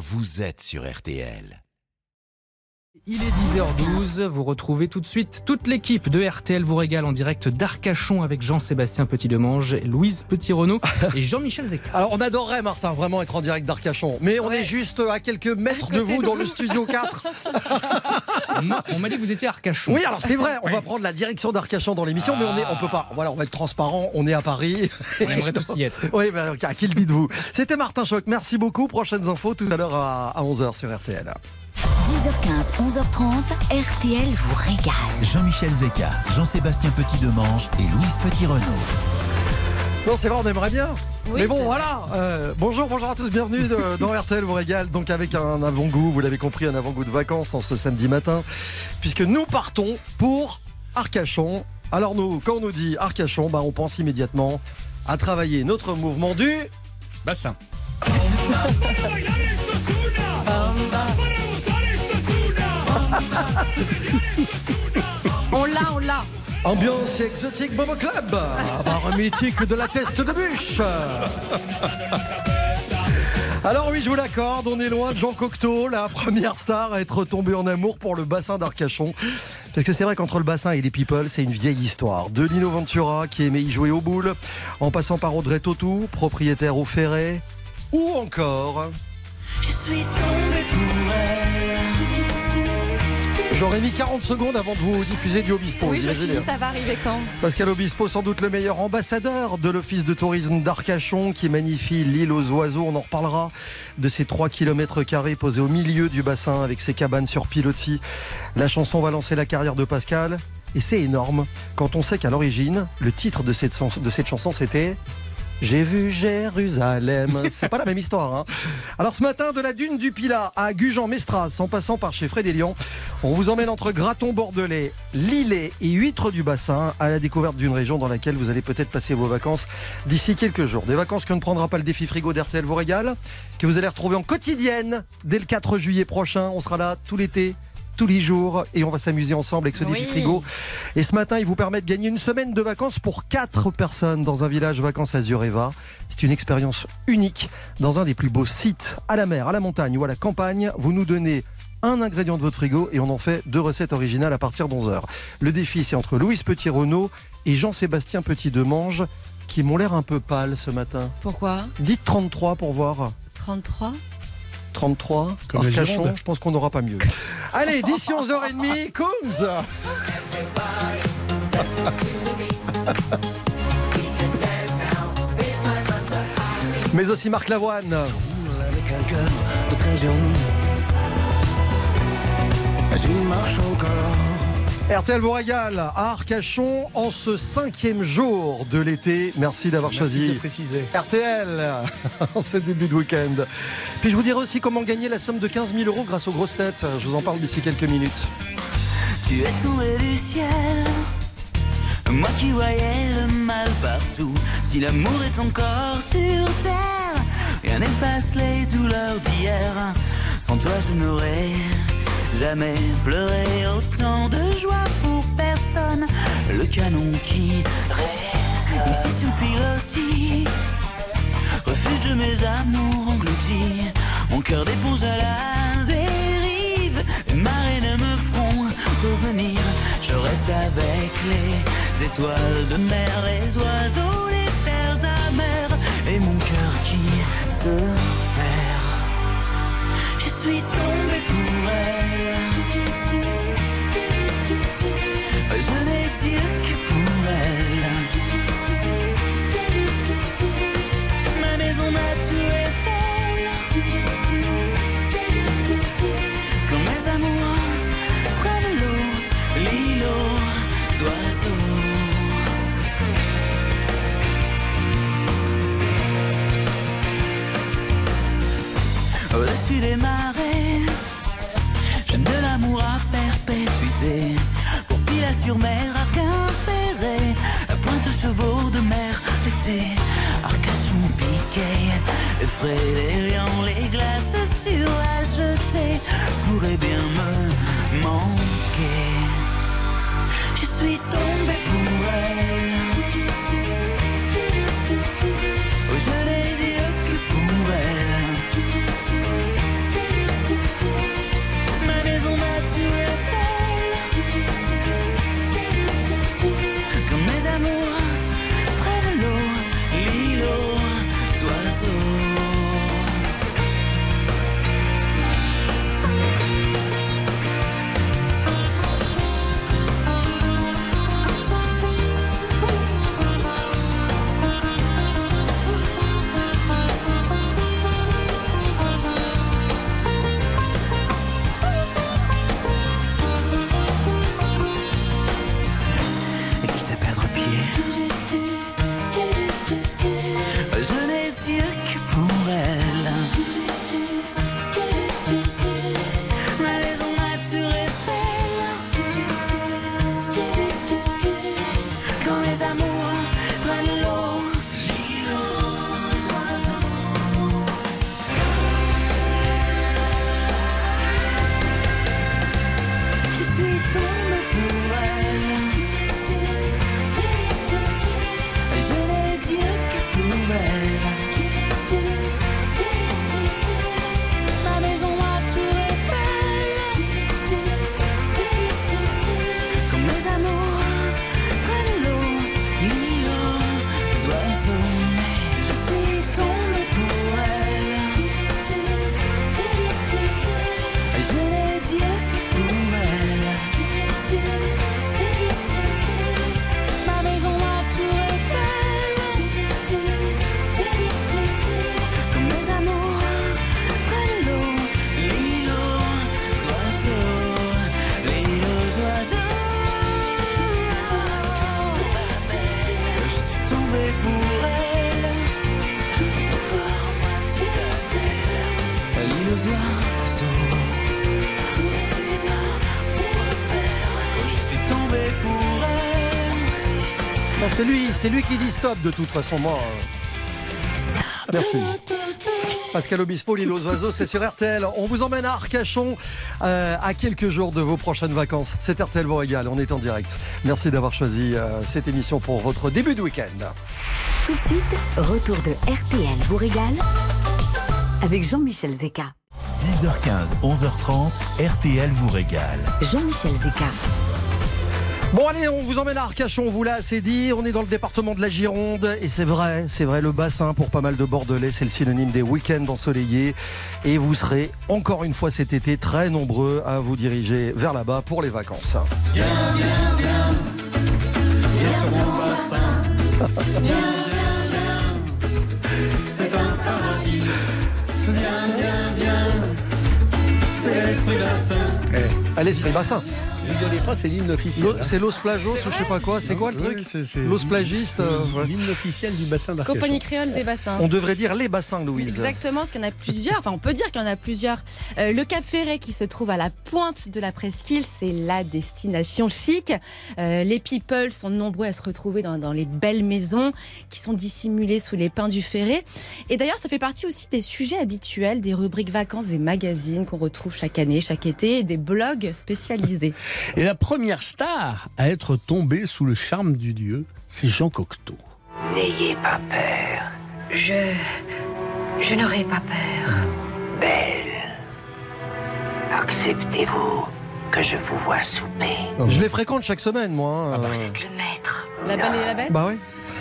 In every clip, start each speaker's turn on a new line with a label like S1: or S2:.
S1: vous êtes sur RTL.
S2: Il est 10h12, vous retrouvez tout de suite toute l'équipe de RTL vous régale en direct d'Arcachon avec Jean-Sébastien Petit-Demange, Louise Petit-Renaud et Jean-Michel Zeka.
S3: Alors on adorerait Martin vraiment être en direct d'Arcachon, mais on est juste à quelques mètres de vous dans le studio 4.
S2: Moi, on m'a dit que vous étiez à Arcachon.
S3: Oui alors c'est vrai, on va prendre la direction d'Arcachon dans l'émission, mais on est, on peut pas. Voilà, on va être transparent, on est à Paris.
S2: On aimerait tous y être.
S3: Oui, mais à qui le dites-vous? C'était Martin Choc, merci beaucoup. Prochaines infos tout à l'heure à 11h sur RTL.
S4: 10h15, 11h30, RTL vous régale.
S1: Jean-Michel Zeka, Jean-Sébastien Petit-Demange et Louise Petit-Renaud.
S3: Non, c'est vrai, on aimerait bien.
S5: Oui,
S3: Mais bon, voilà. euh, bonjour, bonjour à tous, bienvenue de- dans RTL vous régale. Donc avec un avant-goût, vous l'avez compris, un avant-goût de vacances en ce samedi matin, puisque nous partons pour Arcachon. Alors nous, quand on nous dit Arcachon, bah, on pense immédiatement à travailler notre mouvement du.
S2: Bassin.
S5: On l'a, on l'a.
S3: Ambiance exotique Bobo Club, bar mythique de la teste de bûche. Alors oui, je vous l'accorde, on est loin de Jean Cocteau, la première star à être tombée en amour pour le bassin d'Arcachon. Parce que c'est vrai qu'entre le bassin et les people, c'est une vieille histoire. De Lino Ventura, qui aimait y jouer au boule, en passant par Audrey Tautou, propriétaire au Ferret, ou encore...
S4: Je suis tombée pour.
S3: J'aurais mis 40 secondes avant de vous diffuser du Obispo.
S5: Oui, je suis ça va arriver quand?
S3: Pascal Obispo, sans doute le meilleur ambassadeur de l'Office de tourisme d'Arcachon qui magnifie l'île aux oiseaux. On en reparlera de ces 3 km posés au milieu du bassin avec ses cabanes sur pilotis. La chanson va lancer la carrière de Pascal. Et c'est énorme quand on sait qu'à l'origine, le titre de cette, sens- de cette chanson c'était j'ai vu Jérusalem. C'est pas la même histoire. hein. Alors ce matin, de la dune du Pilat à Gujan-Mestras, en passant par chez Fred Lyon, on vous emmène entre Graton bordelais, Lillet et Huîtres du Bassin à la découverte d'une région dans laquelle vous allez peut-être passer vos vacances d'ici quelques jours. Des vacances que ne prendra pas le défi frigo d'RTL vous régale, que vous allez retrouver en quotidienne dès le 4 juillet prochain. On sera là tout l'été. Tous les jours et on va s'amuser ensemble avec ce défi
S5: Oui.
S3: frigo. Et ce matin, il vous permet de gagner une semaine de vacances pour 4 personnes dans un village vacances Azureva. C'est une expérience unique dans un des plus beaux sites à la mer, à la montagne ou à la campagne. Vous nous donnez un ingrédient de votre frigo et on en fait deux recettes originales à partir d'11h. Le défi, c'est entre Louise Petit-Renaud et Jean-Sébastien Petit-Demange qui m'ont l'air un peu pâles ce matin.
S5: Pourquoi?
S3: Dites 33 pour voir.
S5: 33
S3: 33,
S2: Comme
S3: Arcachon, je pense qu'on n'aura pas mieux. Allez, d'ici 11h30, Coombs Mais aussi Marc Lavoine.
S6: Encore.
S3: RTL vous régale à Arcachon en ce cinquième jour de l'été. Merci d'avoir choisi
S2: préciser.
S3: RTL en ce début de week-end. Puis je vous dirai aussi comment gagner la somme de 15 000 euros grâce aux grosses têtes. Je vous en parle d'ici quelques minutes.
S7: Tu es tombé du ciel, moi qui voyais le mal partout. Si l'amour est encore sur terre, rien n'efface les douleurs d'hier. Sans toi, je n'aurais jamais pleuré autant de joie pour personne. Le canon qui résonne ici sur pilotis, refuge de mes amours engloutis. Mon cœur d'éponge à la dérive, les marées ne me feront revenir. Je reste avec les étoiles de mer, les oiseaux, les terres amères, et mon cœur qui se perd. Je suis tombée pour elle.
S3: C'est lui, qui dit stop de toute façon. Moi, euh, merci. Pascal Obispo, l'île aux oiseaux, c'est sur RTL. On vous emmène à Arcachon euh, à quelques jours de vos prochaines vacances. C'est RTL vous régale, on est en direct. Merci d'avoir choisi euh, cette émission pour votre début de week-end.
S4: Tout de suite, retour de RTL vous régale avec Jean-Michel Zeka.
S1: 10h15, 11h30, RTL vous régale.
S4: Jean-Michel Zeka.
S3: Bon allez, on vous emmène à Arcachon, on vous l'a assez dit. On est dans le département de la Gironde et c'est vrai, c'est vrai, le bassin pour pas mal de Bordelais, c'est le synonyme des week-ends ensoleillés. Et vous serez encore une fois cet été très nombreux à vous diriger vers là-bas pour les vacances. À l'esprit bassin.
S5: Rigolez pas, c'est l'hymne officiel. Hein.
S3: C'est Los Plagos ou je sais pas quoi, c'est quoi le truc
S5: oui, c'est- c'est-
S3: Los Plagistes. euh.
S5: L'hymne officiel du bassin d'Arcachon.
S8: Compagnie créole des bassins.
S3: On devrait dire les bassins, Louise.
S8: Exactement, parce qu'il y en a plusieurs. Enfin, on peut dire qu'il y en a plusieurs. Euh, le Cap Ferret, qui se trouve à la pointe de la presqu'île, c'est la destination chic. Euh, les people sont nombreux à se retrouver dans, dans les belles maisons qui sont dissimulées sous les pins du Ferret. Et d'ailleurs, ça fait partie aussi des sujets habituels des rubriques vacances des magazines qu'on retrouve chaque année, chaque été, et des blogs spécialisés.
S5: Et la première star à être tombée sous le charme du dieu, c'est Jean Cocteau.
S9: N'ayez pas peur,
S10: Je. Je n'aurai pas peur.
S9: belle. Acceptez-vous que je vous vois souper.
S3: Je les fréquente chaque semaine, moi. hein.
S9: bah,
S10: Vous êtes le maître.
S8: La Belle et la Bête
S3: Bah oui,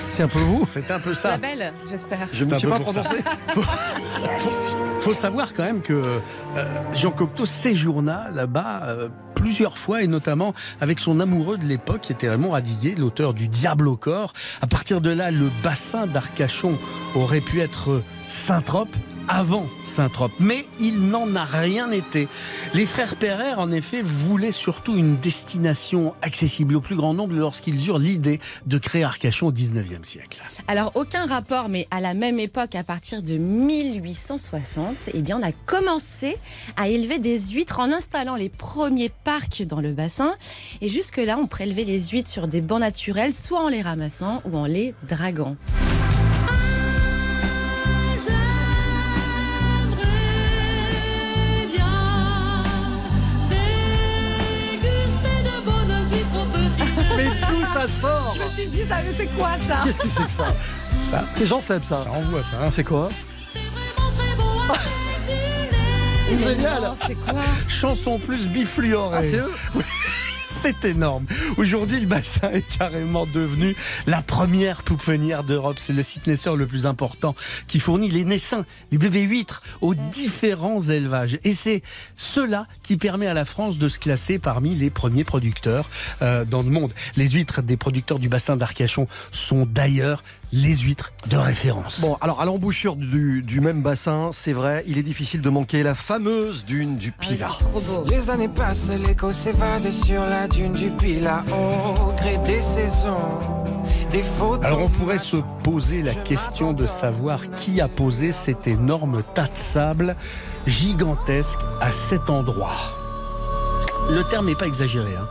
S3: c'est un peu vous?
S5: C'est un peu
S8: La
S5: ça.
S8: Belle, j'espère.
S3: Je ne
S5: peu
S3: pas
S5: ça.
S3: prononcé.
S5: faut savoir quand même que euh, Jean Cocteau séjourna là-bas euh, plusieurs fois et notamment avec son amoureux de l'époque qui était Raymond Radiguet, l'auteur du Diable au corps. À partir de là, le bassin d'Arcachon aurait pu être Saint-Trope avant Saint-Trope, mais il n'en a rien été. Les frères Perrer, en effet, voulaient surtout une destination accessible au plus grand nombre lorsqu'ils eurent l'idée de créer Arcachon au 19e siècle.
S8: Alors aucun rapport, mais à la même époque, à partir de 1860, eh bien on a commencé à élever des huîtres en installant les premiers parcs dans le bassin. Et jusque-là, on prélevait les huîtres sur des bancs naturels, soit en les ramassant ou en les draguant.
S3: Ça sort
S8: Je me suis dit, ça, mais c'est quoi ça?
S3: Qu'est-ce que c'est que ça?
S5: Ça,
S3: C'est Jean Seb, ça.
S5: ça envoie ça. hein.
S3: C'est quoi? Génial
S8: C'est quoi?
S5: Chanson plus bifluorée.
S3: Ah, c'est eux?
S5: C'est énorme. Aujourd'hui, le bassin est carrément devenu la première pouponnière d'Europe. C'est le site naisseur le plus important qui fournit les naissins, les bébés huîtres aux différents élevages. Et c'est cela qui permet à la France de se classer parmi les premiers producteurs euh, dans le monde. Les huîtres des producteurs du bassin d'Arcachon sont d'ailleurs les huîtres de référence.
S3: Bon, alors à l'embouchure du, du même bassin, c'est vrai, il est difficile de manquer la fameuse dune du
S8: Ah oui,
S3: Pilat.
S8: C'est trop beau.
S6: Les années passent, l'écho s'évade sur la dune du Pilat au gré des saisons. Des fautes.
S5: Alors on pourrait se poser la question de savoir qui a posé cet énorme tas de sable gigantesque à cet endroit. Le terme n'est pas exagéré. Hein.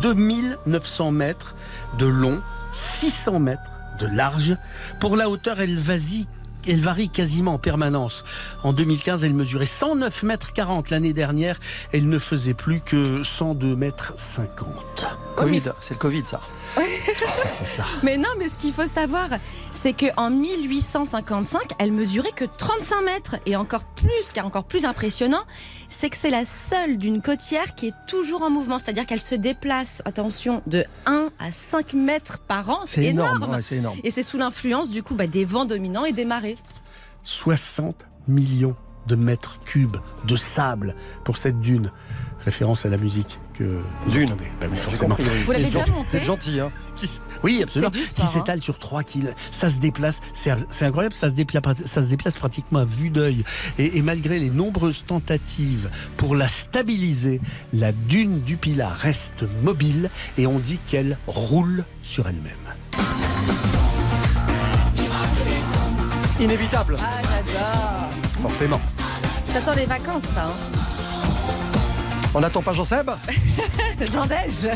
S5: 2900 mètres de long, 600 mètres de large. Pour la hauteur, elle varie, elle varie quasiment en permanence. En 2015, elle mesurait 109 mètres 40. L'année dernière, elle ne faisait plus que 102 mètres 50.
S3: Covid, c'est le Covid, ça.
S5: C'est ça.
S8: Mais non, mais ce qu'il faut savoir, c'est qu'en 1855, elle mesurait que 35 mètres. Et encore plus, car encore plus impressionnant, c'est que c'est la seule d'une côtière qui est toujours en mouvement. C'est-à-dire qu'elle se déplace, attention, de 1 à 5 mètres par an.
S3: C'est énorme. ouais, c'est énorme.
S8: Et c'est sous l'influence, du coup, bah, des vents dominants et des marées.
S5: 60 millions de mètres cubes de sable pour cette dune. Référence à la musique que vous
S3: Dune.
S5: entendez. Bah oui, forcément.
S8: Vous l'avez
S3: C'est
S8: déjà
S3: gentil-
S8: monté
S3: C'est gentil, hein.
S5: Oui, absolument. Qui
S8: hein.
S5: s'étale sur 3 kilomètres. Ça se déplace. C'est c'est incroyable. Ça se, déplace, ça se déplace pratiquement à vue d'œil. Et, et malgré les nombreuses tentatives pour la stabiliser, la dune du Pilat reste mobile et on dit qu'elle roule sur elle-même.
S3: Inévitable.
S8: Ah, j'adore.
S5: Forcément.
S8: Ça sent les vacances, ça. Hein.
S3: On n'attend pas Jean-Seb
S8: Jean Dej.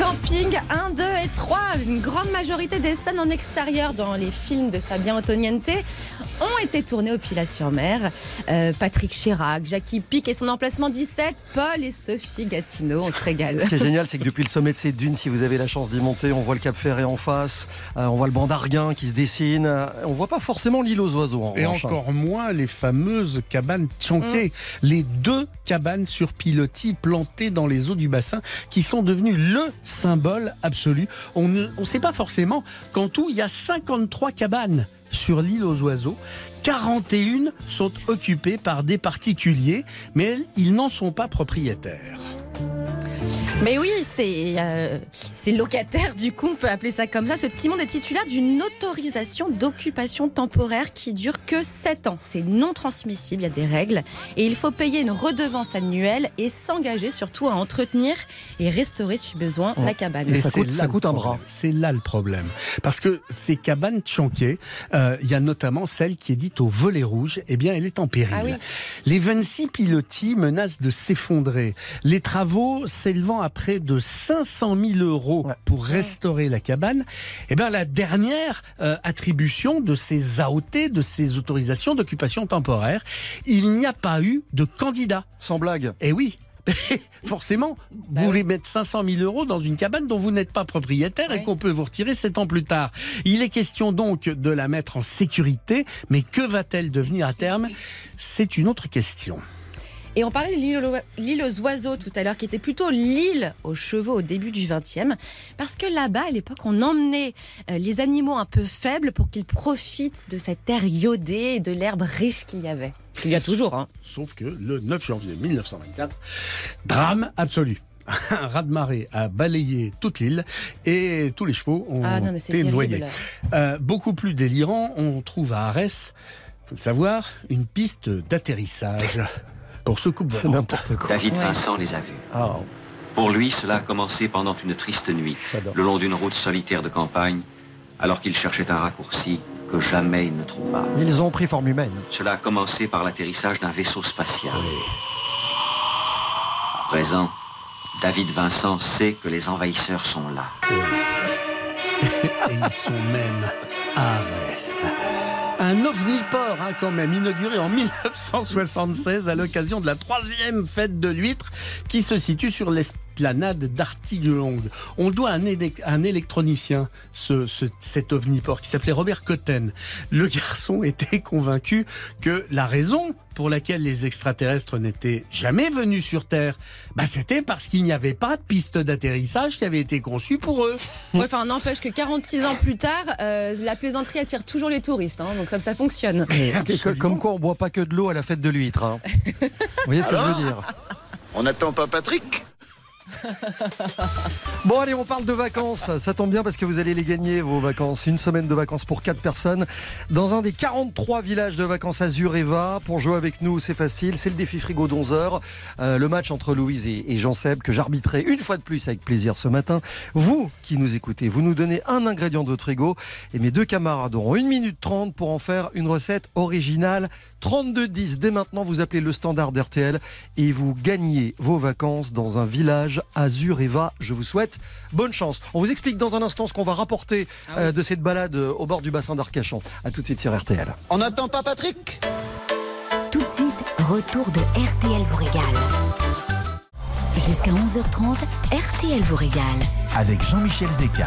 S8: Camping 1, 2 et 3. Une grande majorité des scènes en extérieur dans les films de Fabien Antoniente ont été tournées au Pilat-sur-Mer. Euh, Patrick Chirac, Jackie Pic et son emplacement 17, Paul et Sophie Gatineau. On se régale.
S3: Ce qui est génial, c'est que depuis le sommet de ces dunes, si vous avez la chance d'y monter, on voit le Cap Ferré en face, euh, on voit le banc d'Arguin qui se dessine. euh, on voit pas forcément l'île aux oiseaux. En
S5: Et
S3: revanche, hein.
S5: encore moins les fameuses cabanes Tchanké, les deux cabanes sur pilotis plantées dans les eaux du bassin qui sont devenues le symbole absolu. On ne on sait pas forcément qu'en tout, il y a 53 cabanes sur l'île aux oiseaux. 41 sont occupées par des particuliers, mais ils n'en sont pas propriétaires.
S8: Mais oui, c'est euh, c'est locataire, du coup, on peut appeler ça comme ça. Ce petit monde est titulaire d'une autorisation d'occupation temporaire qui dure que 7 ans. C'est non transmissible, il y a des règles. Et il faut payer une redevance annuelle et s'engager surtout à entretenir et restaurer, si besoin,
S3: Oh.
S8: la cabane.
S3: Et ça coûte- ça coûte un
S5: problème.
S3: bras.
S5: C'est là le problème. Parce que ces cabanes Tchanké, euh, il y a notamment celle qui est dite au volet rouge, eh bien, elle est en péril.
S8: Ah oui.
S5: Les 26 pilotis menacent de s'effondrer. Les travaux s'élevant à près de 500 000 euros
S3: Ouais.
S5: pour restaurer la cabane, eh bien, la dernière euh, attribution de ces AOT, de ces autorisations d'occupation temporaire, il n'y a pas eu de candidat.
S3: Sans blague.
S5: Eh oui. Forcément, vous voulez mettre 500 000 euros dans une cabane dont vous n'êtes pas propriétaire et qu'on peut vous retirer sept ans plus tard. Il est question donc de la mettre en sécurité, mais que va-t-elle devenir à terme? C'est une autre question.
S8: Et on parlait de l'île aux- oiseaux tout à l'heure, qui était plutôt l'île aux chevaux au début du 20e. Parce que là-bas, à l'époque, on emmenait euh, les animaux un peu faibles pour qu'ils profitent de cette terre iodée et de l'herbe riche qu'il y avait. Qu'il y a toujours, hein.
S5: Sauf que le 9 janvier 1924, drame absolu. Un raz-de-marée a balayé toute l'île et tous les chevaux ont
S8: Ah non,
S5: été noyés. Euh, beaucoup plus délirant, on trouve à Arès, faut le savoir, une piste d'atterrissage pour ce couple
S3: C'est n'importe quoi.
S9: David
S8: Ouais.
S9: Vincent les a vus.
S3: Ah,
S9: Pour lui, cela a commencé pendant une triste nuit,
S3: j'adore.
S9: le long d'une route solitaire de campagne, alors qu'il cherchait un raccourci que jamais il ne trouva.
S3: Ils ont pris forme humaine.
S9: Cela a commencé par l'atterrissage d'un vaisseau spatial. À présent, David Vincent sait que les envahisseurs sont là.
S5: Et ils sont même à Arès. Un ovniport, hein, quand même, inauguré en 1976 à l'occasion de la troisième fête de l'huître qui se situe sur l'esplanade d'Artiguelongue. On doit à un, un électronicien ce, ce- cet ovniport qui s'appelait Robert Cotten. Le garçon était convaincu que la raison pour laquelle les extraterrestres n'étaient jamais venus sur Terre, bah, c'était parce qu'il n'y avait pas de piste d'atterrissage qui avait été conçue pour eux.
S8: Ouais, enfin, n'empêche que 46 ans plus tard, euh, la plaisanterie attire toujours les touristes. hein, donc comme ça fonctionne.
S3: Comme quoi, on boit pas que de l'eau à la fête de l'huître. hein. Vous voyez ce que je veux dire?
S11: On n'attend pas Patrick?
S3: Bon allez, on parle de vacances. Ça tombe bien parce que vous allez les gagner vos vacances. Une semaine de vacances pour 4 personnes dans un des 43 villages de vacances Azureva. Pour jouer avec nous, c'est facile. C'est le défi frigo d'11 heures. Euh, le match entre Louise et, et Jean-Seb que j'arbitrerai une fois de plus avec plaisir ce matin. Vous qui nous écoutez, vous nous donnez un ingrédient de votre frigo et mes deux camarades auront 1 minute 30 pour en faire une recette originale. 32-10. Dès maintenant, vous appelez le standard d'RTL et vous gagnez vos vacances dans un village Azureva. Je vous souhaite bonne chance. On vous explique dans un instant ce qu'on va rapporter
S8: Ah oui.
S3: euh, de cette balade euh, au bord du bassin d'Arcachon. À tout de suite sur RTL.
S11: On n'attend pas Patrick?
S4: Tout de suite, retour de RTL vous régale. Jusqu'à 11h30, RTL vous régale.
S1: Avec Jean-Michel Zeka.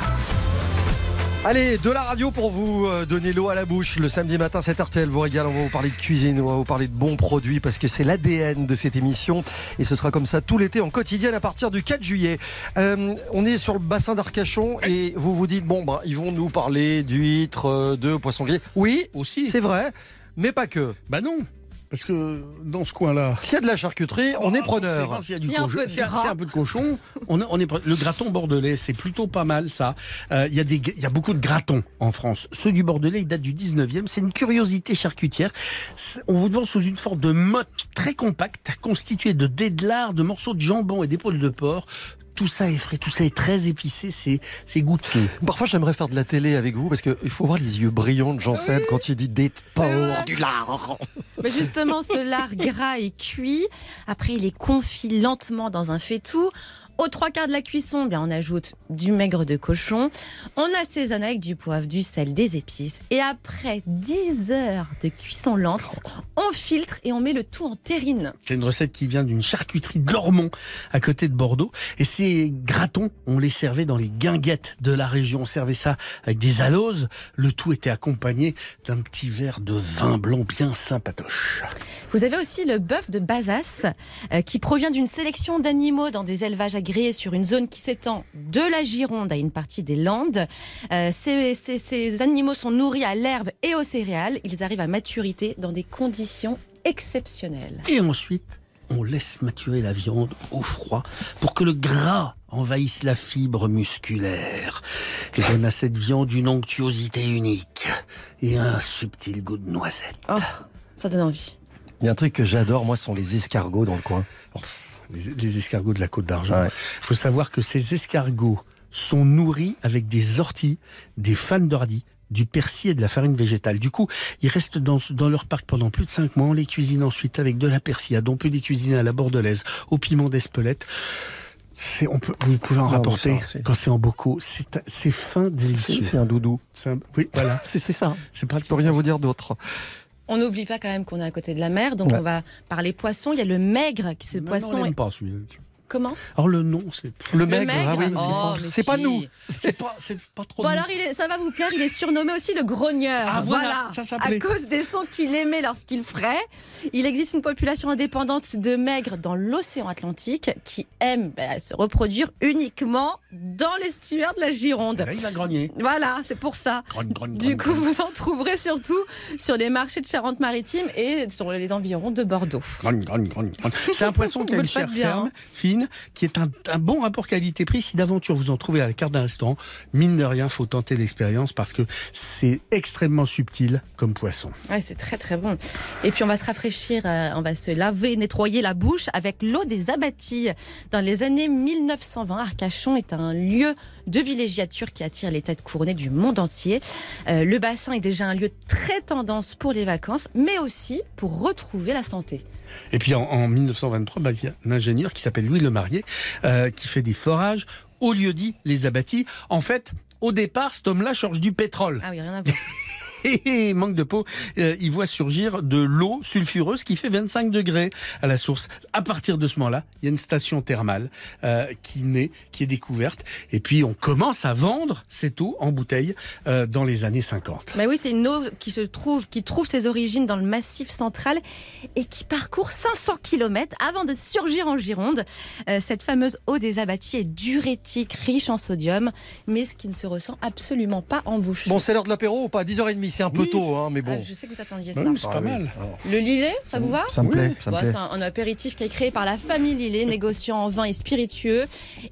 S3: Allez, de la radio pour vous euh, donner l'eau à la bouche. Le samedi matin, c'est RTL vous régale. On va vous parler de cuisine, on va vous parler de bons produits parce que c'est l'ADN de cette émission. Et ce sera comme ça tout l'été en quotidienne à partir du 4 juillet. Euh, on est sur le bassin d'Arcachon et vous vous dites, bon, bah, ils vont nous parler d'huîtres, euh, de poissons grillés. Oui,
S5: Aussi.
S3: c'est vrai, mais pas que.
S5: Bah non. Parce que dans ce coin-là.
S3: S'il y a de la charcuterie, on est preneur.
S5: forcément, S'il y a du
S8: S'il y a un
S5: cochon-
S8: peu de
S5: s'il y a- un peu de cochon, on, est- on est le graton bordelais, c'est plutôt pas mal ça. Euh, Il y, a des- il y a beaucoup de gratons en France. Ceux du bordelais, ils datent du 19e. C'est une curiosité charcutière. On vous le vend sous une forme de motte très compacte, constituée de dés de lard, de morceaux de jambon et d'épaules de porc. Tout ça est frais, tout ça est très épicé, c'est c'est goûteux.
S3: Parfois, j'aimerais faire de la télé avec vous parce qu'il faut voir les yeux brillants de Jean Seb quand il dit des porcs, du lard.
S8: Mais justement, ce lard gras est cuit. Après, il est confit lentement dans un faitout. Aux trois quarts de la cuisson, bien, on ajoute du maigre de cochon. On assaisonne avec du poivre, du sel, des épices. Et après 10 heures de cuisson lente, on filtre et on met le tout en terrine.
S5: C'est une recette qui vient d'une charcuterie de l'Ormont, à côté de Bordeaux. Et ces gratons, on les servait dans les guinguettes de la région. On servait ça avec des aloses. Le tout était accompagné d'un petit verre de vin blanc bien sympatoche.
S8: Vous avez aussi le bœuf de Bazas, euh, qui provient d'une sélection d'animaux dans des élevages agréés sur une zone qui s'étend de la Gironde à une partie des Landes. Euh, ces, ces- ces animaux sont nourris à l'herbe et aux céréales. Ils arrivent à maturité dans des conditions exceptionnelles.
S5: Et ensuite, on laisse maturer la viande au froid pour que le gras envahisse la fibre musculaire et donne à cette viande une onctuosité unique et un subtil goût de noisette.
S8: Oh, ça donne envie.
S3: Il y a un truc que j'adore, moi, ce sont les escargots dans le coin.
S5: Les, les escargots de la Côte d'Argent. Il faut savoir que ces escargots sont nourris avec des orties, des fans d'ordi, du persil et de la farine végétale. Du coup, ils restent dans, dans leur parc pendant plus de 5 mois. On les cuisine ensuite avec de la persillade. On peut les cuisiner à la bordelaise, au piment d'Espelette. On peut, vous pouvez en rapporter
S3: ça,
S5: quand c'est en bocaux. C'est, fin, délicieux.
S3: C'est un doudou.
S5: Un- oui, voilà.
S3: C'est c'est ça.
S5: C'est pas
S3: Je peux rien vous dire d'autre.
S8: On n'oublie pas quand même qu'on est à côté de la mer, donc
S3: Ouais.
S8: on va parler poisson. Il y a le maigre qui ce
S5: Non,
S8: poisson.
S5: on
S8: est-
S5: n'aime pas celui-là.
S8: Comment
S5: Alors le nom, c'est
S3: Le maigre, ah oui,
S8: Oh,
S3: c'est pas- nous.
S5: c'est pas, c'est pas trop.
S8: Bon
S5: nous.
S8: alors il est- ça va vous plaire, il est surnommé aussi le grogneur.
S5: Ah, voilà, ça
S8: à cause des sons qu'il émet lorsqu'il ferait. Il existe une population indépendante de maigres dans l'océan Atlantique qui aime bah, se reproduire uniquement dans l'estuaire de la Gironde.
S5: Là, il va grogner.
S8: Voilà, c'est pour ça.
S5: Grogne, grogne,
S8: Du coup,
S5: grogne.
S8: vous en trouverez surtout sur les marchés de Charente-Maritime et sur les environs de Bordeaux.
S5: C'est un poisson qui a une
S8: le
S5: chair ferme,
S8: hein.
S5: Qui est un, un bon rapport qualité-prix. Si d'aventure vous en trouvez à la carte d'un restaurant, mine de rien, faut tenter l'expérience parce que c'est extrêmement subtil comme poisson.
S8: Ouais, c'est très très bon. Et puis on va se rafraîchir, euh, on va se laver, nettoyer la bouche avec l'eau des abattis. Dans les années 1920, Arcachon est un lieu de villégiature qui attire les têtes couronnées du monde entier. Euh, le bassin est déjà un lieu très tendance pour les vacances, mais aussi pour retrouver la santé.
S5: Et puis en, en 1923, bah, il y a un ingénieur qui s'appelle Louis Lemarié euh, qui fait des forages au lieu dit les abattis. En fait, au départ, cet homme-là cherche du pétrole.
S8: Ah oui, rien à voir.
S5: Et manque de peau, euh, il voit surgir de l'eau sulfureuse qui fait 25 degrés à la source. À partir de ce moment-là, il y a une station thermale euh, qui naît, qui est découverte. Et puis on commence à vendre cette eau en bouteille euh, dans les années 50.
S8: Bah oui, c'est une eau qui se trouve, qui trouve ses origines dans le massif central et qui parcourt 500 km avant de surgir en Gironde. Euh, cette fameuse eau des abattis est diurétique, riche en sodium, mais ce qui ne se ressent absolument pas en bouche.
S3: Bon, c'est l'heure de l'apéro ou pas? 10h30, c'est un peu tôt, hein, mais bon.
S8: Ah, je sais que vous attendiez
S5: Bah
S8: ça.
S5: oui, c'est
S3: Ah
S5: pas
S3: oui.
S5: mal.
S8: Le Lillet, ça vous va
S3: Ça me plaît,
S8: Bah,
S3: plaît.
S8: C'est un, un apéritif qui est créé par la famille Lillet, négociant en vin et spiritueux,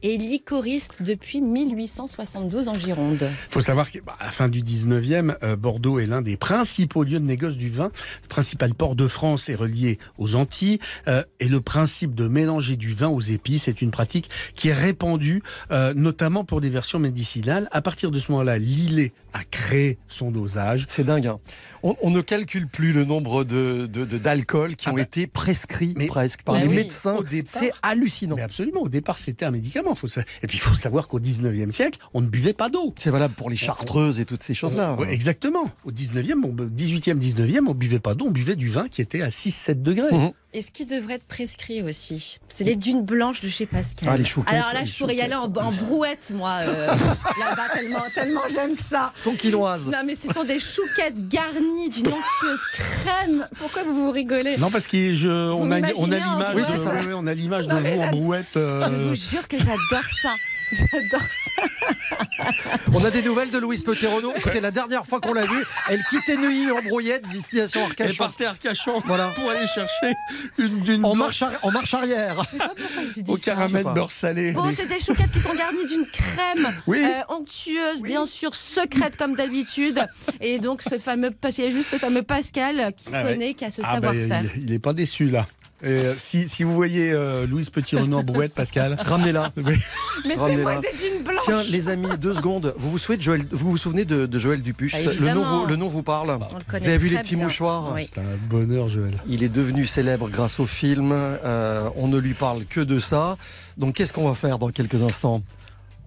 S8: et licoriste depuis 1872 en Gironde.
S5: Il faut savoir qu'à la fin du 19e, euh, Bordeaux est l'un des principaux lieux de négoce du vin. Le principal port de France est relié aux Antilles. euh, et le principe de mélanger du vin aux épices est une pratique qui est répandue, euh, notamment pour des versions médicinales. À partir de ce moment-là, Lillet a créé son dosage.
S3: C'est dingue. hein. On, on ne calcule plus le nombre de qui
S5: Ah
S3: ont
S5: bah.
S3: été prescrits
S5: Mais-
S3: presque par les
S8: oui.
S3: médecins.
S5: Au départ-
S3: C'est hallucinant.
S5: Mais absolument, au départ, c'était un médicament. Faut sa- Et puis, il faut savoir qu'au 19e siècle, on ne buvait pas d'eau.
S3: C'est valable pour les chartreuses et toutes ces choses-là.
S5: Ouais, exactement. Au 19e, on, 18e, 19e, on buvait pas d'eau, on buvait du vin qui était à 6-7 degrés.
S3: Mhm.
S8: Et ce qui devrait être prescrit aussi, c'est les dunes blanches de chez Pascal.
S3: Ah, les chouquettes,
S8: Alors là,
S3: les
S8: je pourrais y aller en, en brouette, moi, euh, là-bas, tellement, tellement j'aime ça.
S3: Tonkinoise.
S8: Non, mais ce sont des chouquettes garnies d'une onctueuse crème. Pourquoi vous vous rigolez?
S5: Non, parce que je, on a, on a l'image,
S3: Oui,
S5: de- on a l'image vous en brouette. euh,
S8: Je vous jure que j'adore ça. J'adore ça.
S3: On a des nouvelles de Louise Petit-Renaud. Écoutez, la dernière fois qu'on l'a vue, elle quittait Neuilly en brouillette, destination
S5: Elle
S3: Arcachon.
S5: partait à Arcachon
S3: Voilà.
S5: pour aller chercher une, une
S3: En marche, arri- en marche arrière.
S8: Je sais pas pourquoi il s'est dit
S5: au
S8: ça.
S5: caramel beurre salé.
S8: Bon, c'est des chouquettes qui sont garnies d'une crème
S5: Oui.
S8: euh, onctueuse, bien sûr secrète comme d'habitude. Et donc ce fameux, parce qu'il y a juste ce fameux Pascal qui
S5: Ah ouais.
S8: connaît, qui a ce
S5: Ah bah,
S8: savoir-faire.
S5: il, il est pas déçu là. Et, euh, si, si vous voyez euh, Louise Petit-Renaud en brouette, Pascal,
S3: Ramenez-la.
S8: Mettez-moi
S3: Ramenez-la.
S8: des dunes blanches.
S3: Tiens, les amis, deux secondes. Vous vous, souhaitez Joël, vous vous souvenez de, de Joël Dupuche
S8: Ah,
S3: le, nom vous, le nom vous parle Vous avez vu les petits
S8: bien.
S3: mouchoirs
S8: Oui.
S5: c'est un bonheur, Joël.
S3: Il est devenu célèbre grâce au film. Euh, on ne lui parle que de ça. Donc, qu'est-ce qu'on va faire dans quelques instants?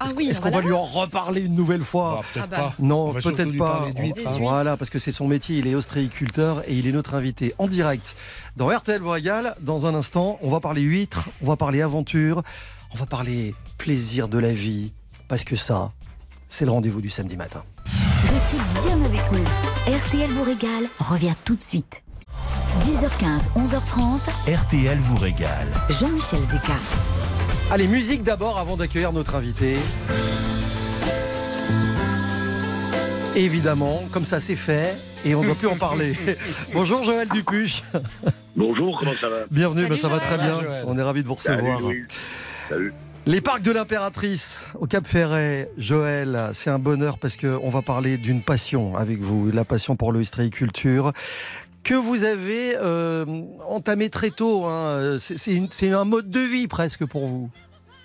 S8: Ah oui,
S3: Est-ce
S8: on
S3: qu'on
S8: va
S3: va lui en reparler une nouvelle fois
S5: Ah, peut-être
S8: Ah bah.
S5: pas.
S3: Non, peut-être pas. Voilà, parce que c'est son métier, il est ostréiculteur et il est notre invité en direct dans RTL vous régale. Dans un instant, on va parler huîtres, on va parler aventure, on va parler plaisir de la vie, parce que ça, c'est le rendez-vous du samedi matin.
S4: Restez bien avec nous. RTL vous régale revient tout de suite. 10h15, 11h30,
S1: RTL vous régale.
S4: Jean-Michel Zeka.
S3: Allez, musique d'abord avant d'accueillir notre invité. Évidemment, comme ça c'est fait et on ne doit plus en parler. Bonjour Joël Dupuche.
S12: Bonjour, comment ça va
S3: Bienvenue,
S8: Salut
S3: ben, ça va très bien.
S5: Joël.
S3: On est ravis de vous recevoir.
S12: Salut.
S3: Les parcs de l'impératrice au Cap Ferret, Joël, c'est un bonheur parce qu'on va parler d'une passion avec vous, la passion pour l'ostréiculture que vous avez euh, entamé très tôt. hein. C'est- un mode de vie presque pour vous.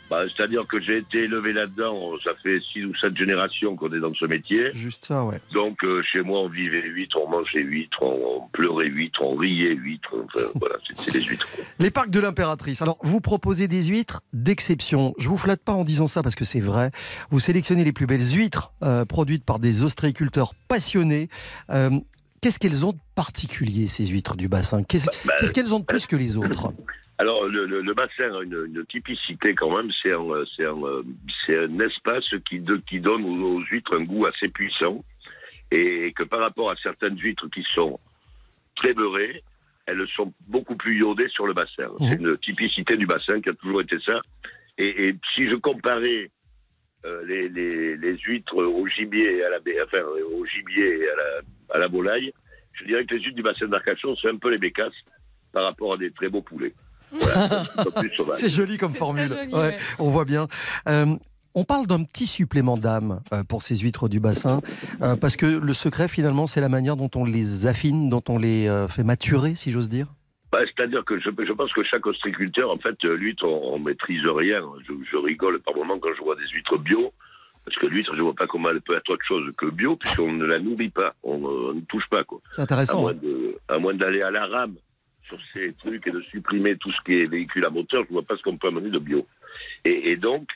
S12: Bah, C'est-à-dire que j'ai été élevé là-dedans, ça fait six ou sept générations qu'on est dans ce métier.
S3: Juste ça, ouais.
S12: Donc euh, chez moi, on vivait huîtres, on mangeait huîtres, on, on pleurait huîtres, on riait huîtres. Enfin, voilà, c'est c'est les huîtres.
S3: Les parcs de l'impératrice. Alors, vous proposez des huîtres d'exception. Je vous flatte pas en disant ça parce que c'est vrai. Vous sélectionnez les plus belles huîtres euh, produites par des ostréiculteurs passionnés. Euh, Qu'est-ce qu'elles ont de particulier, ces huîtres du bassin? Qu'est-ce
S12: bah,
S3: qu'est-ce qu'elles ont de plus que les autres?
S12: Alors, le, le- le bassin a une, une typicité quand même. C'est un, espace qui, de- qui donne aux, aux huîtres un goût assez puissant. Et que par rapport à certaines huîtres qui sont très beurrées, elles sont beaucoup plus iodées sur le bassin. C'est une typicité du bassin qui a toujours été ça. Et, et si je comparais euh, les, les, les huîtres au gibier et à la, enfin, au gibier et à la, à la volaille, je dirais que les huîtres du bassin d'Arcachon, c'est un peu les bécasses par rapport à des très beaux poulets. Voilà.
S3: C'est joli comme formule.
S8: très joli,
S3: Ouais,
S8: ouais.
S3: On voit bien. Euh, on parle d'un petit supplément d'âme euh, pour ces huîtres du bassin, euh, parce que le secret, finalement, c'est la manière dont on les affine, dont on les euh, fait maturer, si j'ose dire.
S12: Bah, C'est-à-dire que je, je pense que chaque ostréiculteur, en fait, euh, l'huître, on, on maîtrise rien. Je, je rigole par moment quand je vois des huîtres bio, parce que l'huître, je vois pas comment elle peut être autre chose que bio, puisqu'on ne la nourrit pas, on, euh, on ne touche pas, quoi.
S3: C'est intéressant. hein.
S12: à moins d'aller à la rame sur ces trucs et de supprimer tout ce qui est véhicule à moteur, je vois pas ce qu'on peut amener de bio. Et, et donc,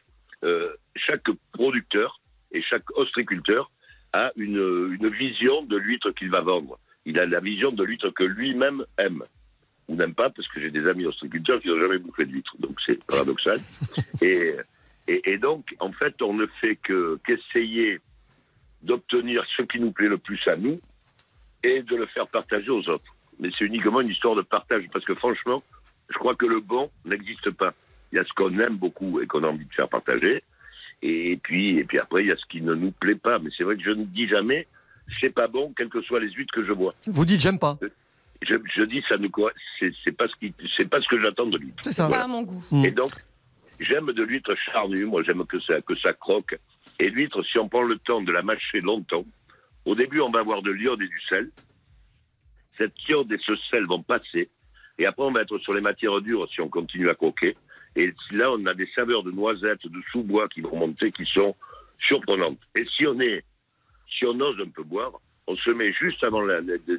S12: euh, chaque producteur et chaque ostréiculteur a une, une vision de l'huître qu'il va vendre. Il a la vision de l'huître que lui-même aime. Ou n'aime pas, parce que j'ai des amis ostréiculteurs qui n'ont jamais bouffé d'huître. Donc c'est paradoxal. et, et, et donc, en fait, on ne fait que qu'essayer d'obtenir ce qui nous plaît le plus à nous et de le faire partager aux autres. Mais c'est uniquement une histoire de partage, parce que franchement, je crois que le bon n'existe pas. Il y a ce qu'on aime beaucoup et qu'on a envie de faire partager, et puis, et puis après, il y a ce qui ne nous plaît pas. Mais c'est vrai que je ne dis jamais, c'est pas bon, quelles que soient les huîtres que je bois.
S3: Vous dites j'aime pas.
S12: Je, je dis, ça ne c'est c'est pas ce qui, c'est pas ce que j'attends de l'huître.
S3: C'est ça.
S8: Pas à mon goût.
S3: Mm.
S12: Et donc, j'aime de l'huître charnue. Moi, j'aime que ça, que ça croque. Et l'huître, si on prend le temps de la mâcher longtemps, au début, on va avoir de l'iode et du sel. Cette iode et ce sel vont passer. Et après, on va être sur les matières dures si on continue à croquer. Et là, on a des saveurs de noisettes, de sous-bois qui vont monter, qui sont surprenantes. Et si on est, si on ose un peu boire, on se met juste avant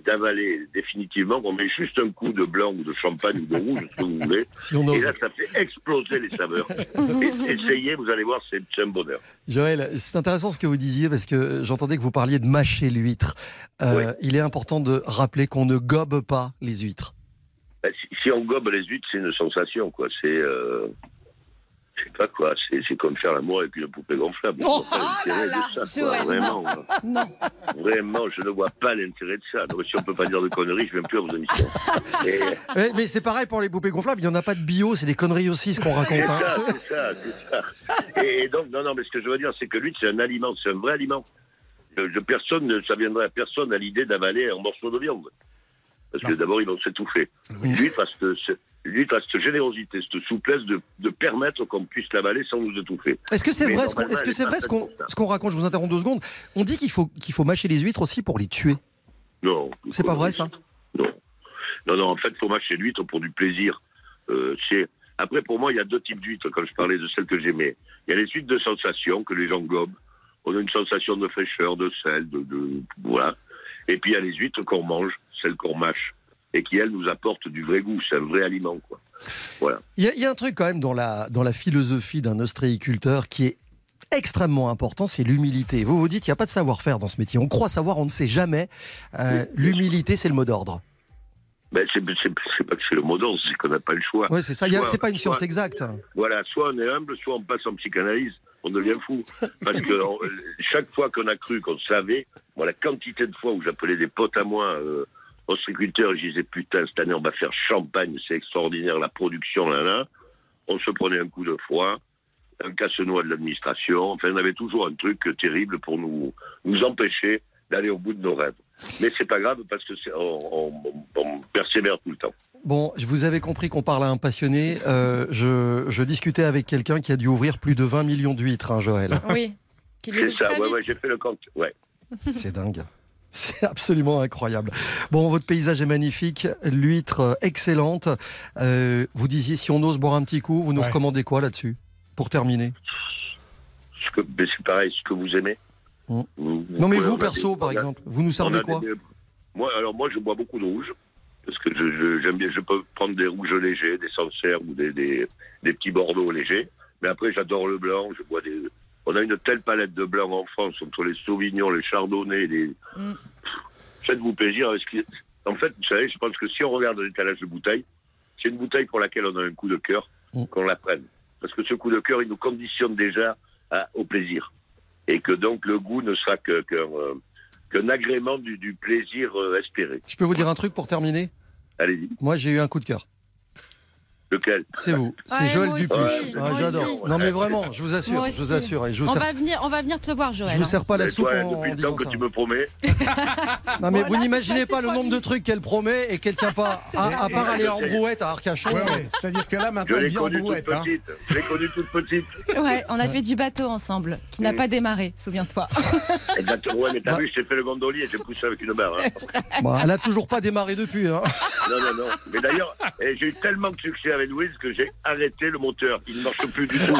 S12: d'avaler définitivement, on met juste un coup de blanc ou de champagne ou de rouge, ce que vous voulez.
S3: Si on
S12: Et là, ça fait exploser les saveurs. Et- essayez, vous allez voir, c'est un bonheur.
S3: Joël, c'est intéressant ce que vous disiez parce que j'entendais que vous parliez de mâcher l'huître. Euh, Il est important de rappeler qu'on ne gobe pas les huîtres.
S12: Ben, si, si on gobe les huîtres, c'est une sensation, quoi. C'est. euh, Je sais pas quoi, c'est c'est comme faire l'amour avec une poupée gonflable. Je
S8: Oh,
S12: vois pas
S8: oh
S12: l'intérêt
S8: là là,
S12: de ça, quoi, vraiment.
S8: non.
S12: Vraiment, je ne vois pas l'intérêt de ça. Donc, si on peut pas dire de conneries, je viens plus à vos émissions. Et-
S3: Mais, mais c'est pareil pour les poupées gonflables, il n'y en a pas de bio, c'est des conneries aussi ce qu'on raconte.
S12: C'est
S3: hein.
S12: ça, c'est ça, c'est ça. Et, et donc, non, non, mais ce que je veux dire, c'est que l'huître, c'est un aliment, c'est un vrai aliment. Je, je- personne, ne- ça viendrait à personne à l'idée d'avaler un morceau de viande. Parce que d'abord, ils vont s'étouffer. L'huître a cette, générosité, cette souplesse de, de permettre qu'on puisse l'avaler sans nous étouffer.
S3: Est-ce que c'est vrai, ce qu'on,
S12: normalement,
S3: est-ce que
S12: elle
S3: c'est
S12: est
S3: vrai
S12: pas
S3: ce qu'on,
S12: faite pour ça.
S3: ce qu'on raconte Je vous interromps deux secondes. On dit qu'il faut, qu'il faut mâcher les huîtres aussi pour les tuer.
S12: Non.
S3: C'est pas vrai ça?
S12: Non. Non, non, en fait, il faut mâcher l'huître pour du plaisir. Euh, c'est... Après, pour moi, il y a deux types d'huîtres, quand je parlais de celles que j'aimais. Il y a les huîtres de sensation, que les gens gobent. On a une sensation de fraîcheur, de sel, de, de... Voilà. Et puis, il y a les huîtres qu'on mange, celles qu'on mâche. Et qui, elles, nous apportent du vrai goût. C'est un vrai aliment, quoi. Voilà.
S3: Il y, a, il y a un truc quand même dans la, dans la philosophie d'un ostréiculteur qui est extrêmement important, c'est l'humilité. Vous vous dites, il n'y a pas de savoir-faire dans ce métier. On croit savoir, on ne sait jamais. Euh, l'humilité, c'est le mot d'ordre.
S12: Ben, c'est, pas que c'est le mot d'ordre, c'est qu'on n'a pas le choix.
S3: Ouais, c'est ça. C'est pas une science exacte.
S12: Voilà, soit on est humble, soit on passe en psychanalyse. On devient fou. Parce que on- chaque fois qu'on a cru qu'on savait, moi, la quantité de fois où j'appelais des potes à moi, euh, ostréiculteurs, et je disais, putain, cette année, on va faire champagne, c'est extraordinaire, la production, là, là. On se prenait un coup de froid, un casse-noix de l'administration. Enfin, on avait toujours un truc terrible pour nous, nous empêcher d'aller au bout de nos rêves. Mais c'est pas grave parce que c'est, on, on- on persévère tout le temps.
S3: Bon, vous avez compris qu'on parle à un passionné. Euh, je, je discutais avec quelqu'un qui a dû ouvrir plus de 20 millions d'huîtres, hein, Joël.
S8: Oui. Qui les
S12: C'est ça,
S8: très
S12: ouais, ouais, j'ai fait le compte. Ouais.
S3: C'est dingue. C'est absolument incroyable. Bon, votre paysage est magnifique, l'huître euh, excellente. Euh, vous disiez si on ose boire un petit coup, vous nous
S5: Ouais.
S3: recommandez quoi là-dessus Pour terminer?
S12: Ce que, mais c'est pareil, ce que vous aimez.
S3: Mm.
S12: Vous-
S3: Non mais vous, perso, par exemple, vous nous servez quoi?
S12: des- Moi, alors moi, je bois beaucoup de rouge parce que je, je- j'aime bien. Je peux prendre des rouges légers, des Sancerre ou des, des, des petits Bordeaux légers. Mais après, j'adore le blanc. Je bois des. On a une telle palette de blancs en France entre les Sauvignons, les Chardonnays, les.
S8: Mm.
S12: Faites-vous plaisir. avec ce qui- En fait, vous savez, je pense que si on regarde l'étalage de bouteilles, c'est une bouteille pour laquelle on a un coup de cœur,
S3: Mm.
S12: qu'on la prenne. Parce que ce coup de cœur, il nous conditionne déjà à- au plaisir. Et que donc le goût ne sera que- qu'un euh, qu'un agrément du, du plaisir euh, espéré.
S3: Je peux vous dire un truc pour terminer?
S12: Allez-y.
S3: Moi, j'ai eu un coup de cœur.
S12: Lequel
S3: C'est vous. C'est
S8: Ouais,
S3: Joël Dupuis.
S8: aussi,
S3: Ah, J'adore. Non mais vraiment, je vous assure, je vous assure. Et je vous
S8: On
S3: sers,
S8: va venir, on va venir te voir, Joël.
S3: je vous
S8: hein.
S3: sers pas la
S12: Et
S3: soupe
S12: toi,
S3: en,
S12: depuis le temps que
S3: ça.
S12: tu me promets,
S3: Non mais vous n'imaginez pas le nombre de trucs qu'elle promet et qu'elle tient pas. À, à part aller en brouette à Arcachon.
S5: Ouais, ouais. C'est-à-dire que là, maintenant, elle
S12: l'ai
S5: vit en
S12: connue toute
S5: brouette. hein.
S12: petite. Je l'ai connue toute petite.
S8: Ouais, on a fait du bateau ensemble, qui n'a
S12: Mm.
S8: pas démarré, souviens-toi.
S12: Exactement. Ouais, mais t'as
S3: Bah.
S12: vu, je t'ai fait le gondolier, j'ai poussé avec une barre. hein.
S3: Bon, elle a toujours pas démarré depuis. hein.
S12: Non, non, non. Mais d'ailleurs, eh, j'ai eu tellement de succès avec Louise que j'ai arrêté le moteur. Il ne marche plus du tout.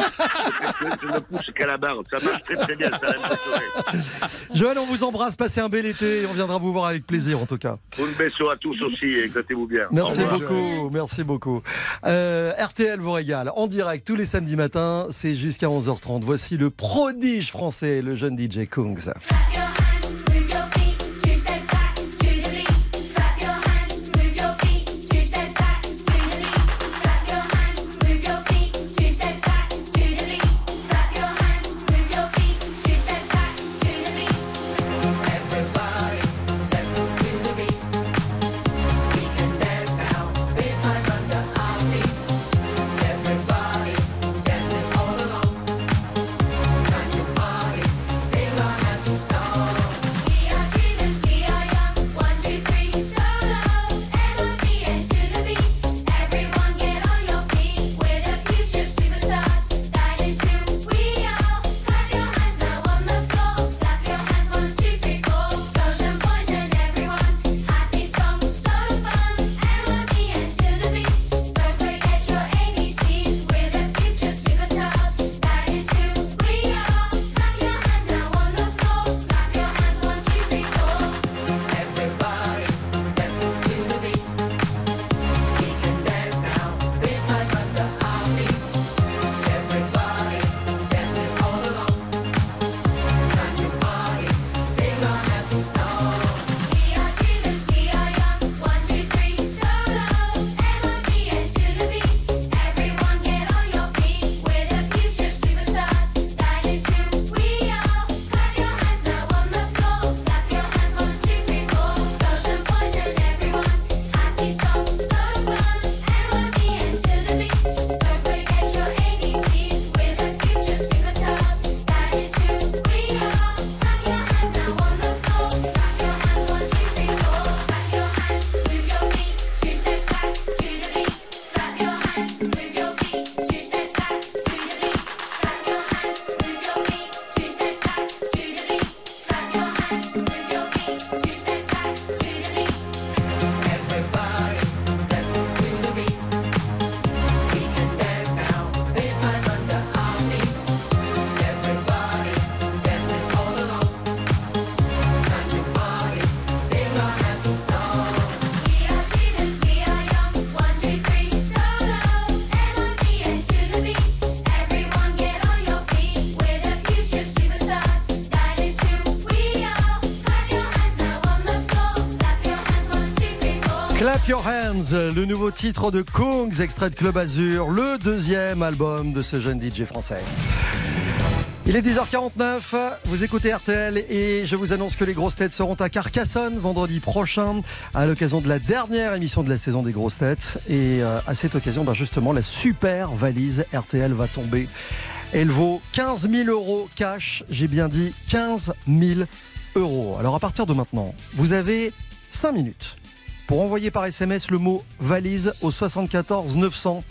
S12: Je, ne pousse qu'à la barre. Ça marche très très bien. Ça.
S3: Joël, on vous embrasse, passez un bel été et on viendra vous voir avec plaisir en tout cas.
S12: Un beso à tous aussi éclatez-vous bien.
S3: Merci beaucoup, merci beaucoup. Euh, RTL vous régale en direct tous les samedis matins, c'est jusqu'à 11h30. Voici le prodige français, le jeune DJ Kungs. Your le nouveau titre de Kongs, extrait de Club Azur, le deuxième album de ce jeune DJ français. Il est 10h49, vous écoutez RTL et je vous annonce que les grosses têtes seront à Carcassonne vendredi prochain à l'occasion de la dernière émission de la saison des grosses têtes. Et euh, à cette occasion, ben justement, la super valise RTL va tomber. Elle vaut 15 000 euros cash, j'ai bien dit 15 000 euros. Alors à partir de maintenant, vous avez 5 minutes pour envoyer par SMS le mot valise au 74 900.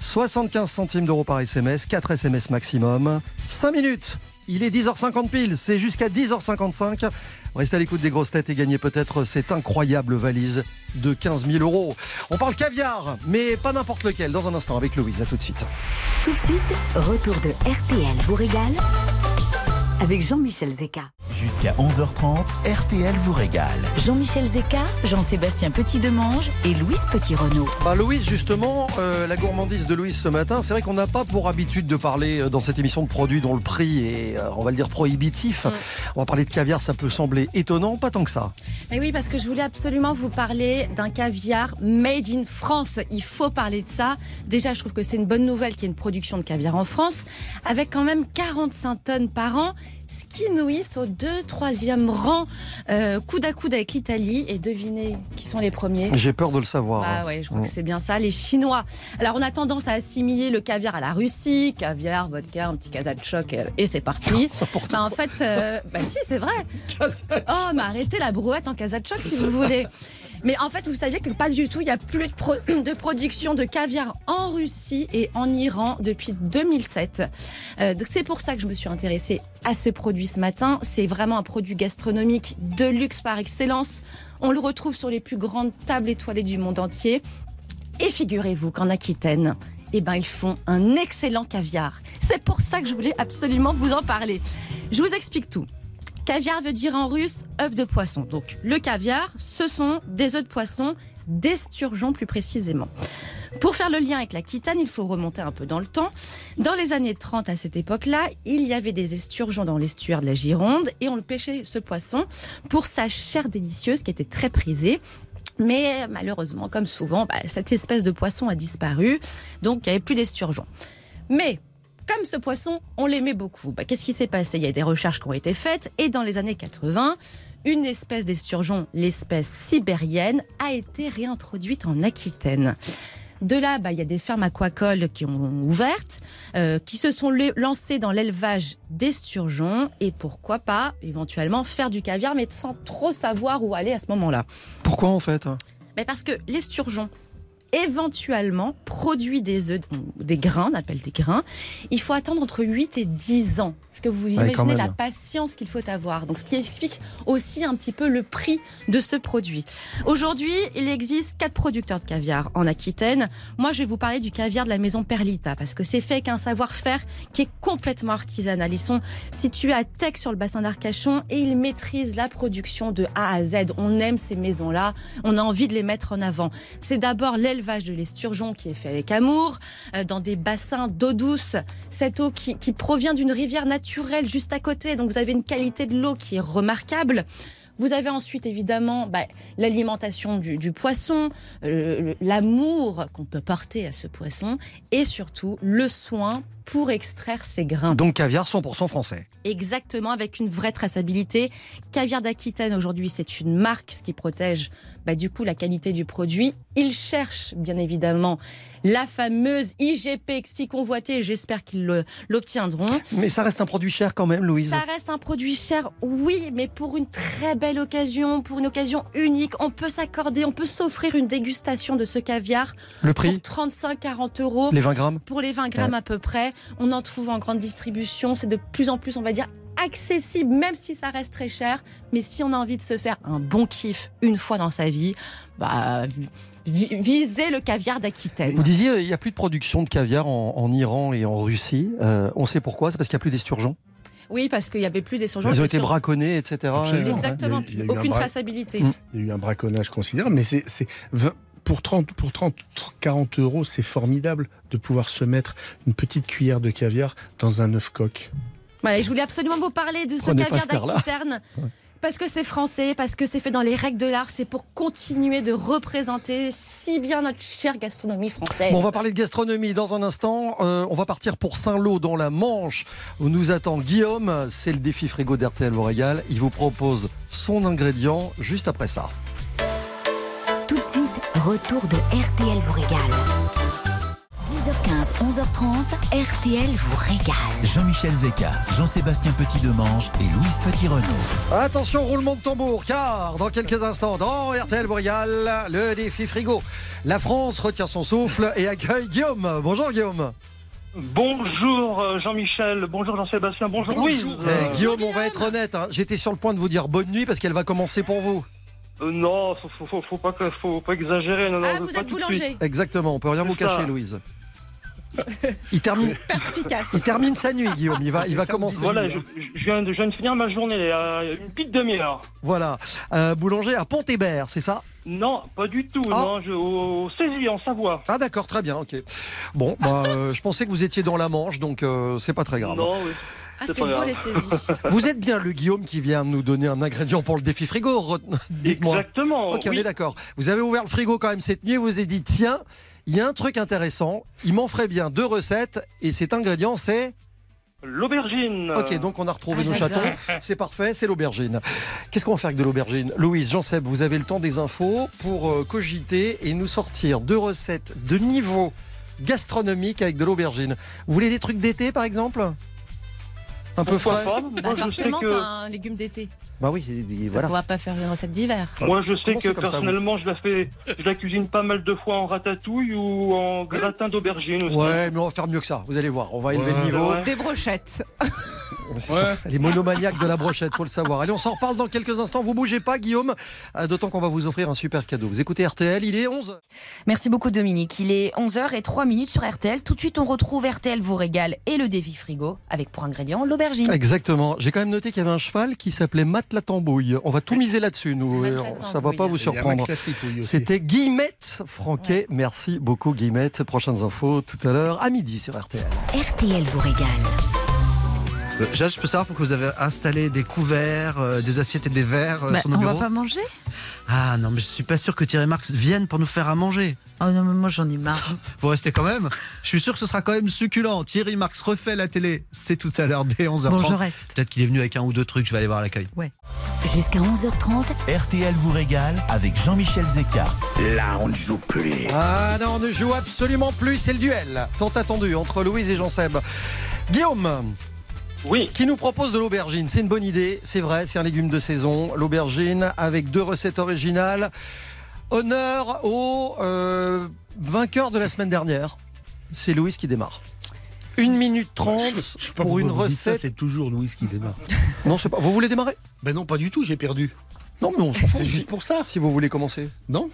S3: 75 centimes d'euros par SMS, 4 SMS maximum, 5 minutes. Il est 10h50 pile, c'est jusqu'à 10h55. Restez à l'écoute des grosses têtes et gagnez peut-être cette incroyable valise de 15 000 euros. On parle caviar, mais pas n'importe lequel, dans un instant avec Louise. À tout de suite.
S4: Tout de suite, retour de RTL vous régale avec Jean-Michel Zeka.
S1: Jusqu'à 11h30, RTL vous régale.
S4: Jean-Michel Zeka, Jean-Sébastien Petit-Demange et Louise Petit-Renault.
S3: Bah Louise, justement, euh, la gourmandise de Louise ce matin, c'est vrai qu'on n'a pas pour habitude de parler euh, dans cette émission de produits dont le prix est, euh, on va le dire, prohibitif.
S8: Mm.
S3: On va parler de caviar, ça peut sembler étonnant, pas tant que ça.
S8: Mais oui, parce que je voulais absolument vous parler d'un caviar made in France. Il faut parler de ça. Déjà, je trouve que c'est une bonne nouvelle qu'il y ait une production de caviar en France, avec quand même 45 tonnes par an. Hisse au 2 3e rang, euh, coude à coude avec l'Italie. Et devinez qui sont les premiers
S3: J'ai peur de le savoir.
S8: Ah ouais, je crois
S3: Mm.
S8: que c'est bien ça, les Chinois. Alors on a tendance à assimiler le caviar à la Russie, caviar, vodka, un petit kazachok et, et c'est parti. Bah, en fait, euh, bah si c'est vrai. Oh mais arrêtez la brouette en kazachok si vous voulez. Mais en fait, vous saviez que pas du tout, il n'y a plus de, pro- de production de caviar en Russie et en Iran depuis 2007. Euh, donc c'est pour ça que je me suis intéressée à ce produit ce matin. C'est vraiment un produit gastronomique de luxe par excellence. On le retrouve sur les plus grandes tables étoilées du monde entier. Et figurez-vous qu'en Aquitaine, eh ben, ils font un excellent caviar. C'est pour ça que je voulais absolument vous en parler. Je vous explique tout. Caviar veut dire en russe œuf de poisson. Donc le caviar, ce sont des œufs de poisson, d'esturgeon plus précisément. Pour faire le lien avec l'Aquitaine, il faut remonter un peu dans le temps. Dans les années 30, à cette époque-là, il y avait des esturgeons dans l'estuaire de la Gironde et on le pêchait ce poisson pour sa chair délicieuse qui était très prisée. Mais malheureusement, comme souvent, bah, cette espèce de poisson a disparu, donc il n'y avait plus d'esturgeons. Mais comme ce poisson, on l'aimait beaucoup. Bah, Qu'est-ce qui s'est passé? Il y a des recherches qui ont été faites et dans les années 80, une espèce d'esturgeon, l'espèce sibérienne, a été réintroduite en Aquitaine. De là, bah, il y a des fermes aquacoles qui ont ouvertes, euh, qui se sont lancées dans l'élevage d'esturgeons et pourquoi pas éventuellement faire du caviar, mais sans trop savoir où aller à ce moment-là.
S3: Pourquoi en fait?
S8: Mais parce que l'esturgeon, éventuellement, produit des œufs, des grains, on appelle des grains. Il faut attendre entre 8 et 10 ans. Est-ce que vous imaginez la patience qu'il faut avoir Donc, ce qui explique aussi un petit peu le prix de ce produit. Aujourd'hui, il existe quatre producteurs de caviar en Aquitaine. Moi, je vais vous parler du caviar de la maison Perlita parce que c'est fait avec un savoir-faire qui est complètement artisanal. Ils sont situés à Tech sur le bassin d'Arcachon et ils maîtrisent la production de A à Z. On aime ces maisons-là, on a envie de les mettre en avant. C'est d'abord l'élevage de l'esturgeon qui est fait avec amour, euh, dans des bassins d'eau douce. Cette eau qui, qui provient d'une rivière naturelle juste à côté, donc vous avez une qualité de l'eau qui est remarquable. Vous avez ensuite évidemment bah, l'alimentation du, du poisson, euh, l'amour qu'on peut porter à ce poisson et surtout le soin pour extraire ses grains.
S3: Donc caviar 100% français.
S8: Exactement, avec une vraie traçabilité. Caviar d'Aquitaine, aujourd'hui, c'est une marque, ce qui protège bah, du coup la qualité du produit. Ils cherchent, bien évidemment, la fameuse IGP si convoitée. J'espère qu'ils l'obtiendront.
S3: Mais ça reste un produit cher quand même, Louise.
S8: Ça reste un produit cher, oui, mais pour une très belle occasion, pour une occasion unique, on peut s'accorder, on peut s'offrir une dégustation de ce caviar.
S3: Le prix
S8: Pour 35-40 euros.
S3: Les 20 grammes
S8: Pour les 20 grammes
S3: Ouais.
S8: à peu près. On en trouve en grande distribution. C'est de plus en plus, on va dire, accessible, même si ça reste très cher. Mais si on a envie de se faire un bon kiff une fois dans sa vie, bah, vi- visez le caviar d'Aquitaine.
S3: Vous disiez il n'y a plus de production de caviar en, en Iran et en Russie. Euh, on sait pourquoi? C'est parce qu'il n'y a plus d'esturgeons?
S8: Oui, parce qu'il y avait plus d'essurgeons.
S3: Ils ont été
S8: sur-
S3: braconnés, etc.
S5: Absolument.
S8: Exactement.
S5: Il y a eu- il y a eu un
S8: Aucune
S5: bra-
S8: traçabilité.
S3: Mm.
S5: Il y a eu un braconnage considérable, mais c'est c'est 20 pour 30, pour 30, 40 euros, c'est formidable de pouvoir se mettre une petite cuillère de caviar dans un œuf coq.
S8: Voilà, je voulais absolument vous parler de ce caviar d'Aquitaine. Parce que c'est français, parce que c'est fait dans les règles de l'art, c'est pour continuer de représenter si bien notre chère gastronomie française.
S3: Bon, on va parler de gastronomie dans un instant. Euh, on va partir pour Saint-Lô dans la Manche où nous attend Guillaume. C'est le défi frigo d'RTL vous régale. Il vous propose son ingrédient juste après ça.
S4: Tout de suite, retour de RTL vous régale. 10h15, 11h30, RTL vous régale.
S1: Jean-Michel Zeka, Jean-Sébastien Petit-Demange et Louise Petit-Renaud.
S3: Attention, roulement de tambour, car dans quelques instants, dans RTL vous régale, le défi frigo. La France retient son souffle et accueille Guillaume. Bonjour Guillaume.
S13: Bonjour euh, Jean-Michel, bonjour Jean-Sébastien, bonjour, Louise.
S3: Eh, Guillaume, on va être honnête, hein. j'étais sur le point de vous dire bonne nuit parce qu'elle va commencer pour vous.
S13: Euh, non, faut, faut, faut, pas, que- faut pas exagérer. Non, non,
S8: Ah, vous
S13: pas
S8: êtes boulanger.
S3: Exactement, on peut rien vous cacher, Louise. Il termine,
S8: Perspicace.
S3: il termine sa nuit, Guillaume. Il va, il va commencer.
S13: Voilà, je, je viens de, je viens de finir ma journée, à une petite demi-heure.
S3: Voilà. Euh, boulanger à Pont-Hébert, c'est ça?
S13: Non, pas du tout,
S3: Ah.
S13: non, je, au Saisie, en Savoie.
S3: Ah d'accord, très bien, ok. Bon, bah, euh, je pensais que vous étiez dans la Manche, donc euh, c'est pas très grave.
S13: Non, oui.
S8: Ah,
S13: C'est
S8: beau les saisies.
S3: Vous êtes bien le Guillaume qui vient nous donner un ingrédient pour le défi frigo, dites-moi.
S13: Exactement.
S3: Ok, on est d'accord. Vous avez ouvert le frigo quand même cette nuit, vous vous êtes dit, tiens, il y a un truc intéressant, il m'en ferait bien deux recettes, et cet ingrédient c'est...
S13: L'aubergine.
S3: Ok, donc on a retrouvé
S8: Ah,
S3: nos
S8: j'adore.
S3: chatons, c'est parfait, c'est l'aubergine. Qu'est-ce qu'on va faire avec de l'aubergine? Louise, Jean-Seb, vous avez le temps des infos pour euh, cogiter et nous sortir deux recettes de niveau gastronomique avec de l'aubergine. Vous voulez des trucs d'été par exemple? Un peu
S13: Pourquoi
S3: frais?
S13: pas?
S8: Bah,
S13: Moi, je sais
S8: forcément, c'est un légume d'été.
S3: Bah oui, et- et
S8: Donc,
S3: voilà.
S8: On va pas faire une recette d'hiver.
S13: moi, je sais
S3: Comment
S13: que
S3: ça,
S13: personnellement, je la fais, je la cuisine pas mal de fois en ratatouille ou en gratin d'aubergine aussi.
S3: Ouais, mais on va faire mieux que ça, vous allez voir, on va élever
S5: Ouais.
S3: le niveau.
S8: Des brochettes.
S3: Les monomaniaques de la brochette, faut le savoir. Allez, on s'en reparle dans quelques instants. Vous bougez pas, Guillaume. Euh, D'autant qu'on va vous offrir un super cadeau. Vous écoutez RTL, il est 11.
S14: Merci beaucoup Dominique. Il est 11h03 minutes sur RTL. Tout de suite, on retrouve RTL vous régale et le défi frigo avec pour ingrédient l'aubergine.
S3: Exactement. J'ai quand même noté qu'il y avait un cheval qui s'appelait Matt la Tambouille. On va tout miser là-dessus, nous. Euh, Ça va pas vous surprendre. C'était Guillemette Franquet. Merci beaucoup, Guillemette. Prochaines infos tout à l'heure à midi sur RTL.
S4: RTL vous régale.
S15: Euh, Jade, je peux savoir pourquoi vous avez installé des couverts, euh, des assiettes et des verres euh,
S16: Bah,
S15: sur nos
S16: on va
S15: bureaux
S16: pas manger
S15: Ah non, mais je suis pas sûr que Thierry Marx vienne pour nous faire à manger.
S16: Oh non, mais moi j'en ai marre.
S15: Vous restez quand même Je suis sûr que ce sera quand même succulent. Thierry Marx refait la télé. C'est tout à l'heure dès 11h30.
S16: Bon, je reste.
S15: Peut-être qu'il est venu avec un ou deux trucs, je vais aller voir l'accueil.
S4: Jusqu'à 11h30,
S1: RTL vous régale avec Jean-Michel Zeka.
S11: Là, on ne joue plus.
S3: Ah non, on ne joue absolument plus. C'est le duel tant attendu entre Louise et Jean-Seb. Guillaume.
S13: Oui.
S3: Qui nous propose de l'aubergine C'est une bonne idée, c'est vrai, c'est un légume de saison. L'aubergine avec deux recettes originales. Honneur au euh, vainqueur de la semaine dernière. C'est Louise qui démarre. Une minute trente
S5: Je sais pas
S3: pour une recette.
S5: C'est toujours Louise qui démarre.
S3: Non, c'est pas. Vous voulez démarrer?
S5: Ben non, pas du tout, j'ai perdu.
S3: Non, mais on s'en fout.
S5: C'est juste pour ça.
S3: Si vous voulez commencer.
S5: Non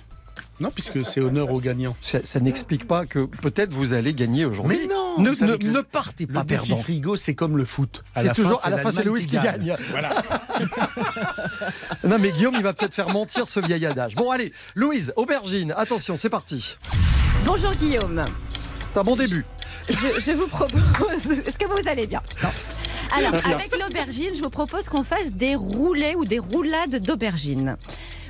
S5: Non, puisque c'est honneur aux gagnants.
S3: Ça, ça n'explique pas que peut-être vous allez gagner aujourd'hui.
S5: Mais non
S3: Ne,
S5: le-
S3: partez
S5: Le
S3: pas
S5: défi
S3: perdant.
S5: frigo, c'est comme le foot.
S3: C'est toujours
S5: fin,
S3: à la fin c'est Louis qui gagne.
S5: Voilà.
S3: Non mais Guillaume il va peut-être faire mentir ce vieil adage. Bon allez, Louise, aubergine, attention, c'est parti.
S8: Bonjour Guillaume.
S3: C'est un bon début.
S8: Je, je vous propose. Est-ce que vous allez bien Non. Alors, avec l'aubergine, je vous propose qu'on fasse des roulés ou des roulades d'aubergine.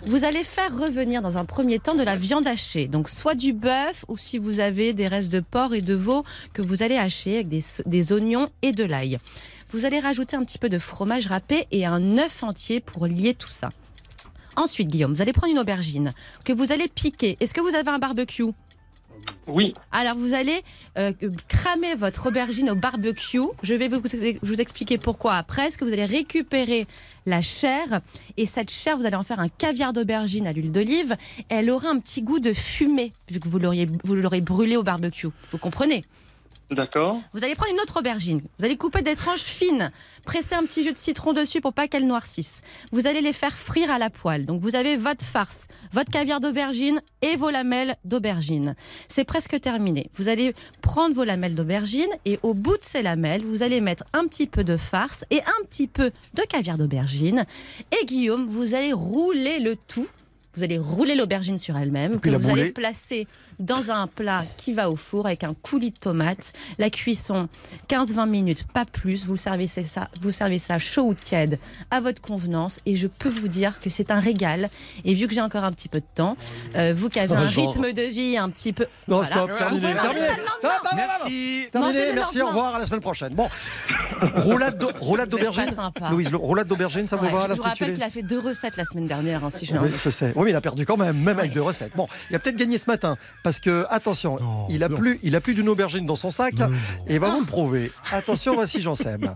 S8: Vous allez faire revenir dans un premier temps de la viande hachée, donc soit du bœuf ou si vous avez des restes de porc et de veau que vous allez hacher avec des, oignons et de l'ail. Vous allez rajouter un petit peu de fromage râpé et un œuf entier pour lier tout ça. Ensuite, Guillaume, vous allez prendre une aubergine que vous allez piquer. Est-ce que vous avez un barbecue?
S13: Oui.
S8: alors vous allez euh, cramer votre aubergine au barbecue. Je vais vous, vous expliquer pourquoi après. Est-ce que vous allez récupérer la chair? Et cette chair, vous allez en faire un caviar d'aubergine à l'huile d'olive. Elle aura un petit goût de fumée vu que vous l'aurez brûlé au barbecue. Vous comprenez?
S13: D'accord.
S8: vous allez prendre une autre aubergine. Vous allez couper des tranches fines, presser un petit jus de citron dessus pour pas qu'elle noircisse. Vous allez les faire frire à la poêle. Donc vous avez votre farce, votre caviar d'aubergine et vos lamelles d'aubergine. C'est presque terminé. Vous allez prendre vos lamelles d'aubergine et au bout de ces lamelles, vous allez mettre un petit peu de farce et un petit peu de caviar d'aubergine. Et Guillaume, vous allez rouler le tout. Vous allez rouler l'aubergine sur elle-même, que vous allez
S3: bouler.
S8: placer dans un plat qui va au four avec un coulis de tomates. La cuisson 15-20 minutes, pas plus. Vous servez ça, vous servez ça chaud ou tiède à votre convenance et je peux vous dire que c'est un régal. Et vu que j'ai encore un petit peu de temps, euh, vous qui avez un
S3: genre.
S8: rythme de vie un petit peu,
S3: Non,
S8: voilà.
S3: top, terminé, terminé.
S8: ça le
S5: Merci.
S3: Terminé,
S8: le
S3: merci, au revoir, à la semaine prochaine. Bon, roulade roulade d'aubergine. Louise, roulade d'aubergine, ça vous
S8: Ouais,
S3: va,
S8: je vous rappelle qu'il a fait deux recettes la semaine dernière, hein, si je
S3: Oui, je sais. Oui, mais il a perdu quand même, même avec deux recettes. Bon, il a peut-être gagné ce matin parce que attention, il a plus, il a plus d'une aubergine dans son sac et il va vous le prouver. Attention, voici Jean Seb.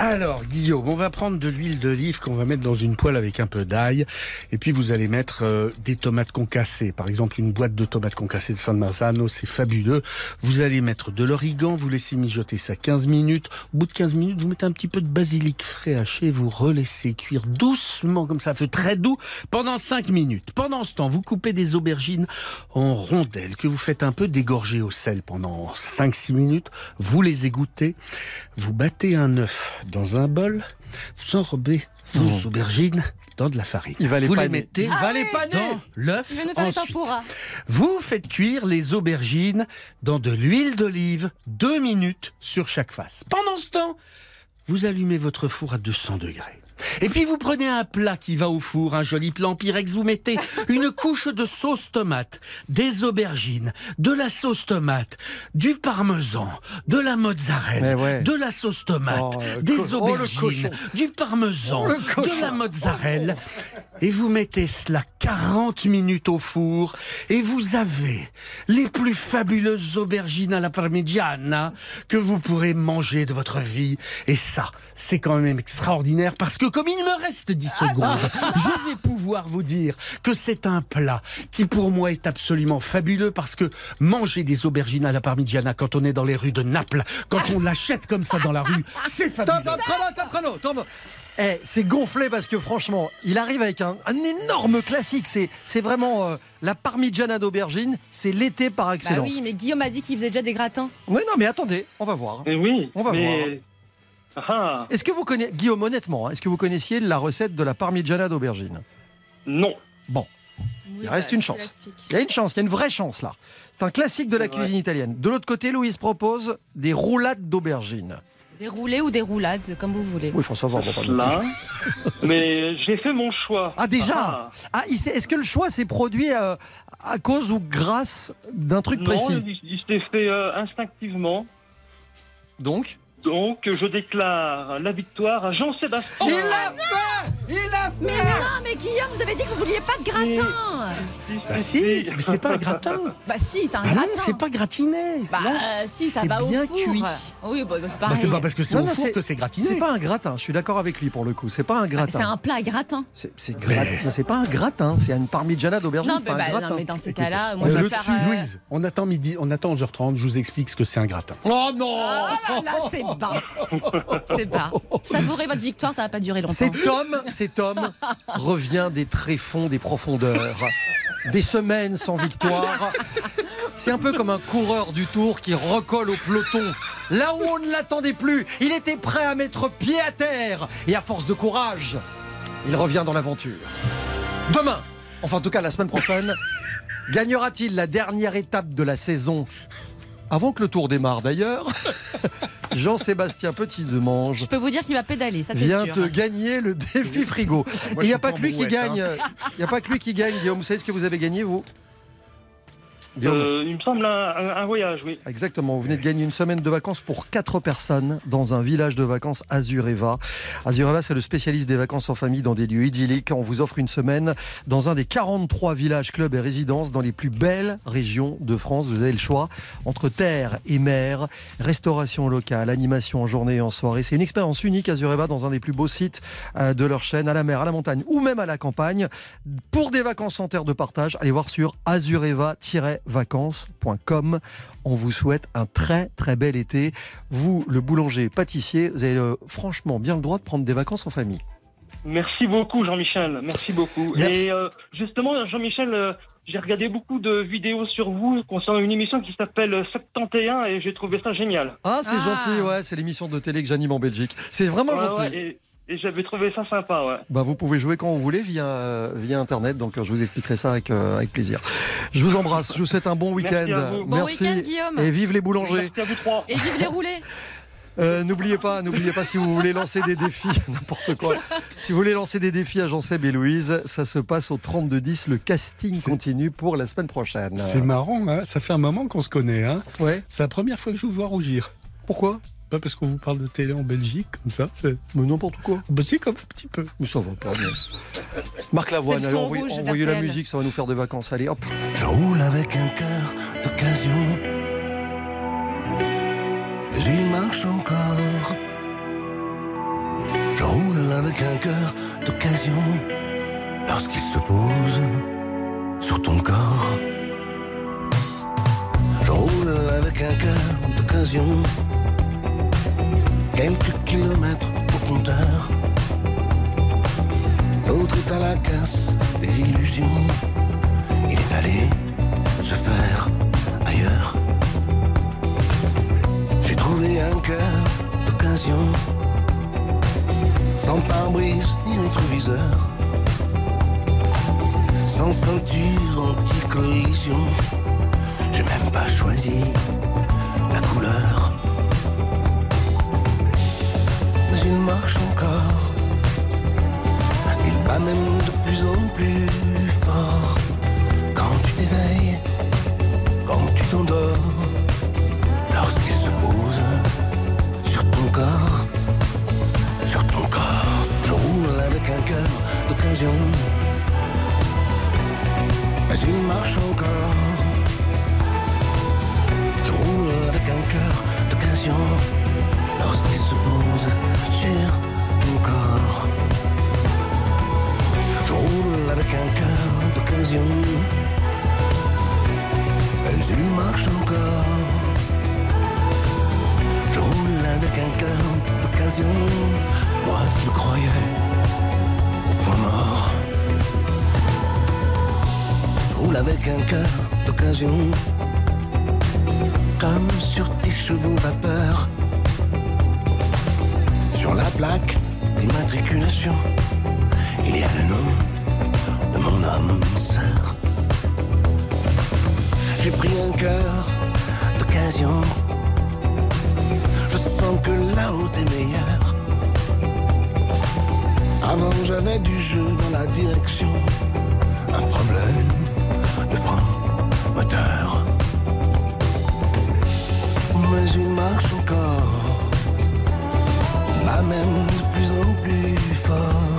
S5: Alors, Guillaume, on va prendre de l'huile d'olive qu'on va mettre dans une poêle avec un peu d'ail. Et puis, vous allez mettre euh, des tomates concassées. Par exemple, une boîte de tomates concassées de San Marzano, c'est fabuleux. Vous allez mettre de l'origan, vous laissez mijoter ça 15 minutes. Au bout de 15 minutes, vous mettez un petit peu de basilic frais haché, vous relaissez cuire doucement, comme ça, feu très doux, pendant 5 minutes. Pendant ce temps, vous coupez des aubergines en rondelles que vous faites un peu dégorger au sel pendant 5-6 minutes. Vous les égouttez. Vous battez un œuf dans un bol. Vous enrobez vos aubergines dans de la farine.
S3: Il va les
S5: vous les
S3: paner.
S5: mettez
S3: Il va les paner.
S5: dans l'œuf
S8: les
S5: ensuite. Vous faites cuire les aubergines dans de l'huile d'olive, deux minutes sur chaque face. Pendant ce temps, vous allumez votre four à 200 degrés. Et puis vous prenez un plat qui va au four, un joli plat en Pyrex, vous mettez une couche de sauce tomate, des aubergines, de la sauce tomate, du parmesan, de la mozzarella,
S3: ouais.
S5: de la sauce tomate,
S3: Oh,
S5: des
S3: oh,
S5: aubergines, du parmesan,
S3: Oh,
S5: de la mozzarella. Et vous mettez cela 40 minutes au four et vous avez les plus fabuleuses aubergines à la parmigiana que vous pourrez manger de votre vie. Et ça, c'est quand même extraordinaire parce que comme il me reste 10 secondes, je vais pouvoir vous dire que c'est un plat qui pour moi est absolument fabuleux parce que manger des aubergines à la parmigiana quand on est dans les rues de Naples, quand on l'achète comme ça dans la rue, c'est
S3: Top,
S5: fabuleux.
S3: top, top, chrono, Tom. Eh, c'est gonflé parce que franchement, il arrive avec un, un énorme classique. C'est, c'est vraiment euh, la parmigiana d'aubergine. C'est l'été par
S8: Bah
S3: excellence.
S8: oui, mais Guillaume a dit qu'il faisait déjà des gratins.
S3: Oui, non, mais attendez, on va voir.
S13: Mais oui.
S3: On va
S13: mais... Ah,
S3: Est-ce que vous connaissez, Guillaume, honnêtement, hein, est-ce que vous connaissiez la recette de la parmigiana d'aubergine?
S13: Non.
S3: Bon, il reste une chance. Il y a une chance, il y a une vraie chance là. C'est un classique de la
S13: vrai.
S3: cuisine italienne. De l'autre côté, Louise propose des roulades d'aubergine.
S8: Des roulés ou des roulades, comme vous voulez.
S3: Oui, François, on va pas
S13: Là. mais j'ai fait mon choix.
S3: Ah déjà? Ah, s'est- Est-ce que le choix s'est produit euh, à cause ou grâce d'un truc
S13: Non,
S3: précis?
S13: il, il s'est fait euh, instinctivement.
S3: Donc?
S13: Donc, je déclare la victoire à Jean-Sébastien.
S3: Il l'a fait Il l'a fait
S8: Mais non, mais Guillaume, vous avez dit que vous vouliez pas de gratin.
S5: Bah si, mais c'est pas un gratin.
S8: Bah si, c'est un
S5: Bah non,
S8: gratin.
S5: c'est pas gratiné.
S8: Bah
S5: Non.
S8: euh, si, ça
S5: C'est
S8: va au
S5: bien
S8: four.
S5: cuit.
S8: Oui, bah, c'est
S5: Bah,
S8: pareil.
S5: c'est pas parce que c'est
S3: Non,
S5: au
S3: non,
S5: four
S3: c'est-
S5: que c'est gratiné.
S3: C'est pas un gratin, je suis d'accord avec lui pour le coup. C'est pas un
S8: C'est
S3: gratin.
S8: un plat à gratin.
S3: C'est c'est gra- non, c'est pas un gratin, c'est une parmigiana d'aubergine,
S8: Non,
S3: c'est
S8: mais,
S3: pas un
S8: bah,
S3: gratin.
S8: non, mais dans ces cas-là, moi
S5: on
S8: je vais
S5: le
S8: faire. euh,
S5: Louise, on attend midi, on attend 11h30, je vous explique ce que c'est un gratin.
S3: Oh non
S8: Ah là là, c'est bas. C'est bas. Savourez votre victoire, ça va pas durer longtemps.
S3: Cet homme, cet homme revient des tréfonds, des profondeurs, des semaines sans victoire. C'est un peu comme un coureur du Tour qui recolle au peloton. Là où on ne l'attendait plus, il était prêt à mettre pied à terre. Et à force de courage, il revient dans l'aventure. Demain, enfin en tout cas la semaine prochaine, gagnera-t-il la dernière étape de la saison? Avant que le Tour démarre d'ailleurs, Jean-Sébastien Petit-Demange
S8: Je peux vous dire qu'il va pédaler, ça c'est
S3: vient
S8: sûr.
S3: te gagner le défi frigo.
S5: Moi,
S3: Et
S5: je
S3: il n'y a pas que lui qui gagne.
S5: hein.
S3: Il n'y a pas que lui qui gagne, Guillaume. Vous savez ce que vous avez gagné, vous?
S13: Euh, il me semble un, un- un voyage, oui.
S3: Exactement, vous venez de gagner une semaine de vacances pour quatre personnes dans un village de vacances Azureva. Azureva, c'est le spécialiste des vacances en famille dans des lieux idylliques. On vous offre une semaine dans un des 43 villages, clubs et résidences dans les plus belles régions de France. Vous avez le choix entre terre et mer, restauration locale, animation en journée et en soirée. C'est une expérience unique Azureva dans un des plus beaux sites euh, de leur chaîne, à la mer, à la montagne ou même à la campagne. Pour des vacances en terre de partage, allez voir sur azureva-vacances.com. On vous souhaite un très très bel été. Vous, le boulanger pâtissier, vous avez euh, franchement bien le droit de prendre des vacances en famille.
S13: Merci beaucoup, Jean-Michel. Merci beaucoup.
S3: Merci.
S13: Et euh, justement, Jean-Michel, euh, j'ai regardé beaucoup de vidéos sur vous concernant une émission qui s'appelle 71 et j'ai trouvé ça génial.
S3: Ah, c'est
S8: Ah.
S3: gentil, ouais, c'est l'émission de télé que j'anime en Belgique. C'est vraiment
S13: Ouais,
S3: gentil.
S13: ouais, et Et j'avais trouvé ça sympa, ouais.
S3: Bah, vous pouvez jouer quand vous voulez via, euh, via Internet, donc euh, je vous expliquerai ça avec, euh, avec plaisir. Je vous embrasse, je vous souhaite un bon
S13: Merci à
S3: week-end.
S13: vous.
S8: Bon week-end, Guillaume.
S3: Et vive les boulangers.
S13: Merci à vous trois.
S8: Et vive les roulés.
S3: Euh, n'oubliez pas, n'oubliez pas si vous voulez lancer des défis, n'importe quoi. Si vous voulez lancer des défis à Jean-Seb et Louise, ça se passe au 3210. Le casting continue pour la semaine prochaine.
S5: C'est marrant, hein ça fait un moment qu'on se connaît. Hein
S3: ouais.
S5: C'est la première fois que je vous vois rougir.
S3: Pourquoi?
S5: Pas parce qu'on vous parle de télé en Belgique, comme ça. c'est-
S3: Mais n'importe quoi.
S5: Bah si, comme un petit peu.
S3: Mais ça va pas. mais- Marc Lavoine,
S8: C'est le
S3: allez, envoyez,
S8: rouge
S3: envoyez la musique, ça va nous faire des vacances. Allez, hop.
S16: Je roule avec un cœur d'occasion. Mais il marche encore. Je roule avec un cœur d'occasion. Lorsqu'il se pose sur ton corps. Je roule avec un cœur d'occasion. Quelques kilomètres au compteur. L'autre est à la casse des illusions. Il est allé se faire ailleurs. J'ai trouvé un cœur d'occasion, sans pare-brise ni rétroviseur, sans ceinture anti-collision. J'ai même pas choisi la couleur. Il marche encore, il bat même de plus en plus fort. Quand tu t'éveilles, quand tu t'endors, lorsqu'il se pose sur ton corps, sur ton corps, je roule avec un cœur d'occasion. Mais il marche encore. Je roule avec un cœur d'occasion lorsqu'il se pose. Je roule avec un cœur d'occasion. Mais il marche encore. Je roule avec un cœur d'occasion. Moi le croyais au point mort. Je roule avec un cœur d'occasion. Comme sur tes chevaux vapeur. Sur la plaque d'immatriculation, il y a le nom de mon âme sœur. J'ai pris un cœur d'occasion. Je sens que la route est meilleure. Avant j'avais du jeu dans la direction. Un problème de frein moteur. Mais il marche plus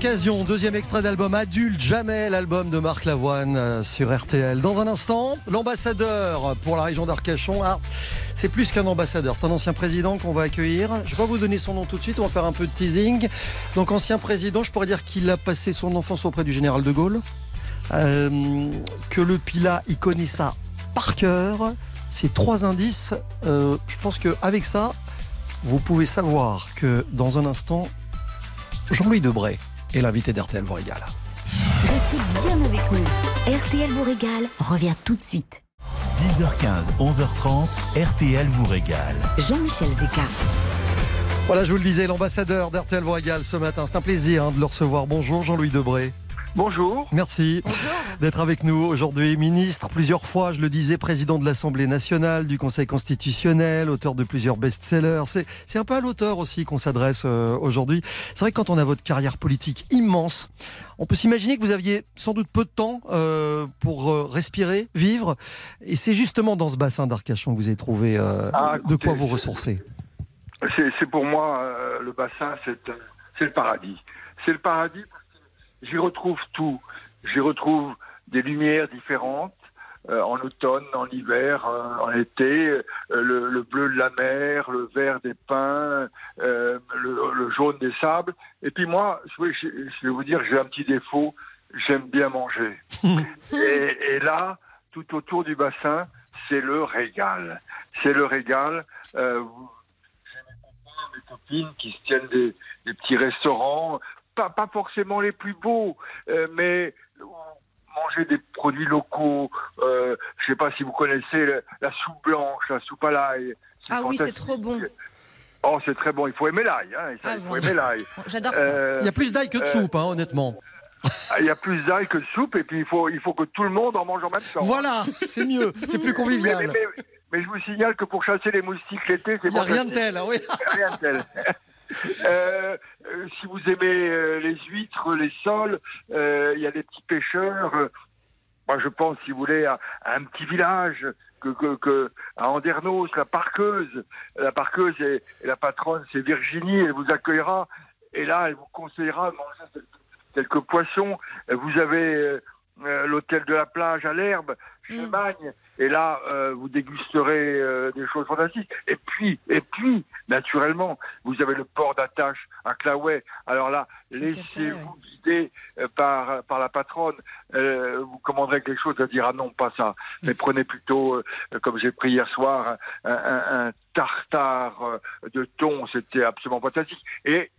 S3: Deuxième extrait d'album Adulte Jamais, l'album de Marc Lavoine euh, sur RTL. Dans un instant, l'ambassadeur pour la région d'Arcachon. Ah, c'est plus qu'un ambassadeur, c'est un ancien président qu'on va accueillir. Je vais pas vous donner son nom tout de suite, on va faire un peu de teasing. Donc ancien président, je pourrais dire qu'il a passé son enfance auprès du général de Gaulle. Euh, que le Pila, il connaît ça par cœur. Ces trois indices, euh, je pense qu'avec ça, vous pouvez savoir que dans un instant, Jean-Louis Debray est l'invité d'RTL vous régale.
S4: Restez bien avec nous. RTL vous régale revient tout de suite.
S1: 10h15, 11h30, RTL vous régale.
S4: Jean-Michel Zeka.
S3: Voilà, je vous le disais, l'ambassadeur d'RTL vous régale ce matin. C'est un plaisir hein, de le recevoir. Bonjour Jean-Louis Debré.
S13: Bonjour.
S3: Merci d'être avec nous aujourd'hui. Ministre, plusieurs fois, je le disais, président de l'Assemblée nationale, du Conseil constitutionnel, auteur de plusieurs best-sellers. C'est, un peu à l'auteur aussi qu'on s'adresse euh, aujourd'hui. C'est vrai que quand on a votre carrière politique immense, on peut s'imaginer que vous aviez sans doute peu de temps euh, pour euh, respirer, vivre. Et c'est justement dans ce bassin d'Arcachon que vous avez trouvé
S13: Ah,
S3: de quoi vous ressourcer.
S17: c'est pour moi le bassin, c'est le paradis. C'est le paradis j'y retrouve tout. J'y retrouve des lumières différentes. euh, en automne, en hiver, euh, en été, euh, le, le bleu de la mer, le vert des pins, le, le jaune des sables. Et puis moi, je vais, je je vais vous dire, j'ai un petit défaut, j'aime bien manger. et, et là, tout autour du bassin, c'est le régal. C'est le régal. J'ai mes copains, mes copines qui se tiennent des, des petits restaurants, pas, pas forcément les plus beaux, euh, mais manger des produits locaux. Euh, je sais pas si vous connaissez la, la soupe blanche, la soupe à l'ail.
S8: Ah oui, c'est trop bon.
S17: Oh, c'est très bon. Il faut aimer l'ail. Hein,
S8: Ah
S17: il faut
S8: bon.
S17: aimer l'ail.
S8: J'adore ça.
S17: Euh,
S3: Il y a plus d'ail que de
S17: euh,
S3: soupe, hein, honnêtement.
S17: ah, Il y a plus d'ail que de soupe, et puis il faut, il faut que tout le monde en mange en même temps.
S3: Voilà, c'est mieux, c'est plus convivial.
S17: Mais, mais- mais je vous signale que pour chasser les moustiques l'été, c'est
S3: Il n'y a
S17: pas
S3: rien de tel, ah oui.
S17: Rien de tel. Euh, euh, si vous aimez euh, les huîtres, les sols, il y a des petits pêcheurs. moi, je pense, si vous voulez, à, à un petit village que, que, que à Andernos, la parqueuse. La parqueuse et, et la patronne, c'est Virginie. Elle vous accueillera et là, elle vous conseillera de manger quelques, poissons. Vous avez euh, l'hôtel de la plage à l'herbe, chez Magne. Et là, euh, vous dégusterez euh, des choses fantastiques. Et puis, et puis, naturellement, vous avez le port d'attache à Claouet. Alors là, laissez-vous guider euh, par, par la patronne. Euh, vous commanderez quelque chose, elle dira non, pas ça. Mais prenez plutôt, euh, comme j'ai pris hier soir, un, un- un tartare de thon. C'était absolument fantastique. Et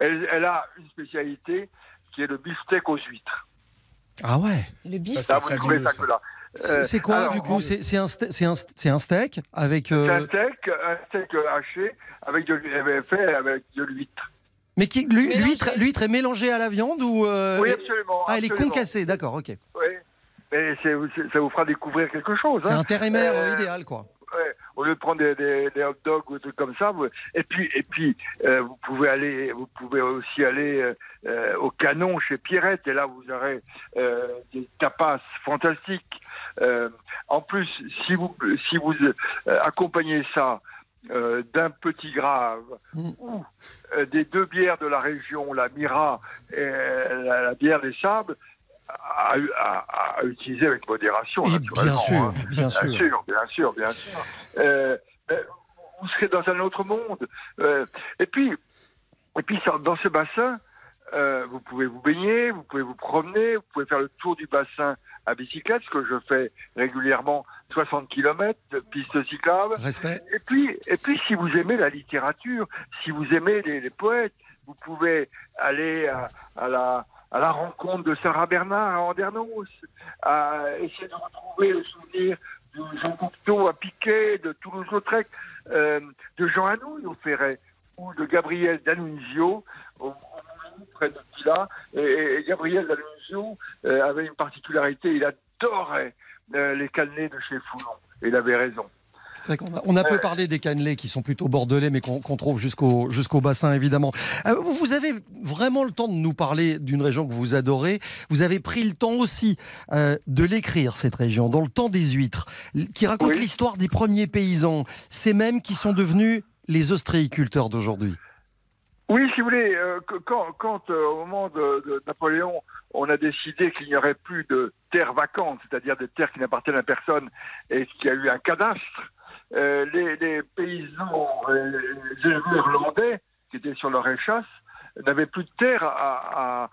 S17: elle, elle a une spécialité qui est le beefsteak aux huîtres.
S3: Ah ouais.
S8: Le
S17: bif, Ça, vous ça que là.
S3: C'est
S17: Euh,
S3: c'est quoi
S17: alors,
S3: du coup? C'est un, un, un steak avec.
S17: C'est
S3: euh,
S17: un steak, un steak haché avec de, l'hu- fait avec de l'huître.
S3: Mais l'huître l'huître est mélangée à la viande ou euh,
S17: Oui, absolument,
S3: Ah, elle est concassée, d'accord, ok.
S17: Oui. Mais ça vous fera découvrir quelque chose.
S3: C'est
S17: hein.
S3: un terre-et-mer
S17: Euh,
S3: idéal, quoi.
S17: ouais, au lieu de prendre des, des- des hot dogs ou des trucs comme ça, vous- et puis et puis euh, vous pouvez aller, vous pouvez aussi aller euh, au canon chez Pierrette et là vous aurez euh, des tapas fantastiques. Euh, en plus, si vous si vous euh, accompagnez ça euh, d'un petit grave ou euh, des deux bières de la région, la Mira et la, la bière des sables, à, à- à utiliser avec modération. naturellement,
S3: sûr,
S17: hein.
S3: bien sûr.
S17: Bien sûr, bien sûr, bien sûr. Euh, vous serez dans un autre monde. Euh, et puis, et puis dans ce bassin, euh, vous pouvez vous baigner, vous pouvez vous promener, vous pouvez faire le tour du bassin à bicyclette, ce que je fais régulièrement, 60 km de piste cyclable.
S3: Respect.
S17: Et puis, et puis, si vous aimez la littérature, si vous aimez les, les poètes, vous pouvez aller à, à la, à la rencontre de Sarah Bernard à Andernos, à essayer de retrouver le souvenir de Jean Cocteau à Piquet, de Toulouse-Lautrec, euh, de Jean Anouilh au Ferret, ou de Gabriel D'Annunzio au, près de Pilat. Et, Gabriel D'Annunzio euh, avait une particularité, il adorait euh, les cannelés de chez Foulon. Et il avait raison.
S3: A, on a peu parlé des cannelés qui sont plutôt bordelais, mais qu'on trouve jusqu'au jusqu'au bassin, évidemment. Euh, vous avez vraiment le temps de nous parler d'une région que vous adorez. Vous avez pris le temps aussi euh, de l'écrire, cette région, dans le temps des huîtres, qui raconte l'histoire des premiers paysans, ces mêmes qui sont devenus les ostréiculteurs d'aujourd'hui.
S17: Oui, si vous voulez, euh, quand, quand euh, au moment de, de Napoléon, on a décidé qu'il n'y aurait plus de terres vacantes, c'est-à-dire des terres qui n'appartiennent à personne, et qu'il y a eu un cadastre, euh, les, les paysans, euh, les éleveurs irlandais, qui étaient sur leur échasse, n'avaient plus de terre à, à-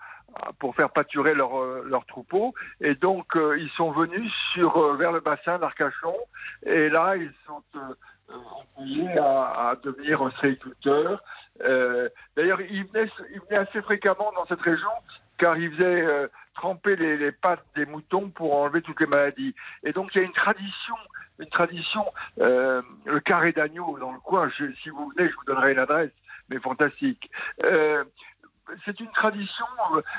S17: pour faire pâturer leurs euh, leurs troupeaux, et donc euh, ils sont venus sur euh, vers le bassin d'Arcachon, et là ils sont euh, à, devenir ostréiculteurs. Euh, D'ailleurs, ils venaient assez fréquemment dans cette région car ils faisaient euh, tremper les, pattes des moutons pour enlever toutes les maladies. Et donc il y a une tradition, une tradition, euh, le carré d'agneau dans le coin. Si vous venez, je vous donnerai l'adresse, mais fantastique. Euh, c'est une tradition,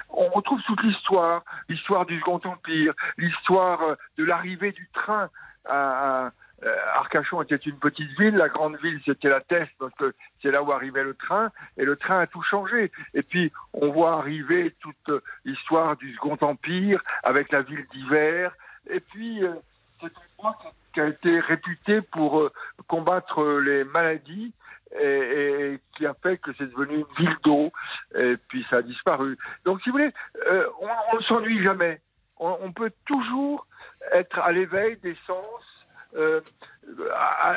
S17: on retrouve toute l'histoire, l'histoire du Second Empire, l'histoire de l'arrivée du train à- euh, Arcachon était une petite ville, la grande ville c'était la Teste parce que c'est là où arrivait le train et le train a tout changé. Et puis on voit arriver toute euh, l'histoire du Second Empire avec la ville d'hiver et puis euh, cet endroit qui a été réputé pour euh, combattre euh, les maladies et, qui a fait que c'est devenu une ville d'eau et puis ça a disparu. Donc si vous voulez, euh, on, ne s'ennuie jamais. On peut toujours être à l'éveil des sens. Euh,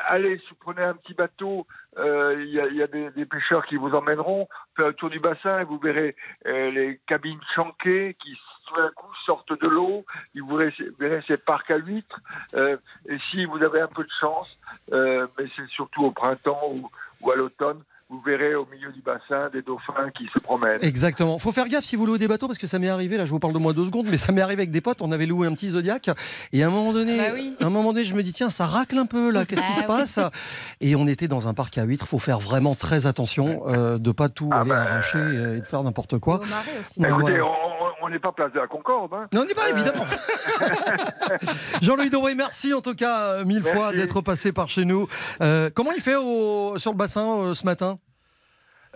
S17: allez, vous prenez un petit bateau, euh, il y a, des, pêcheurs qui vous emmèneront, faire un tour du bassin et vous verrez euh, les cabines chanquées qui tout d'un coup sortent de l'eau, et vous verrez, ces- parcs à huîtres. Et si vous avez un peu de chance, mais c'est surtout au printemps ou à l'automne, vous verrez au milieu du bassin des dauphins qui se promènent.
S3: Exactement. Faut faire gaffe si vous louez des bateaux parce que ça m'est arrivé. Là, je vous parle de moi deux secondes, mais ça m'est arrivé avec des potes. On avait loué un petit Zodiac et à un moment donné,
S8: Bah oui.
S3: à un moment donné, je me dis tiens, ça racle un peu là. Qu'est-ce qui se
S8: Bah oui.
S3: passe? Et on était dans un parc à huîtres. Faut faire vraiment très attention euh, de pas tout aller arracher euh, et de faire n'importe quoi.
S17: Bah, écoutez,
S3: voilà.
S17: on- on- n'est pas place de la Concorde. Hein.
S3: Non, on n'est pas, évidemment. Jean-Louis Doré, merci en tout cas euh, mille
S17: Merci.
S3: fois d'être passé par chez nous. Euh, comment il fait au- sur le bassin euh, ce matin?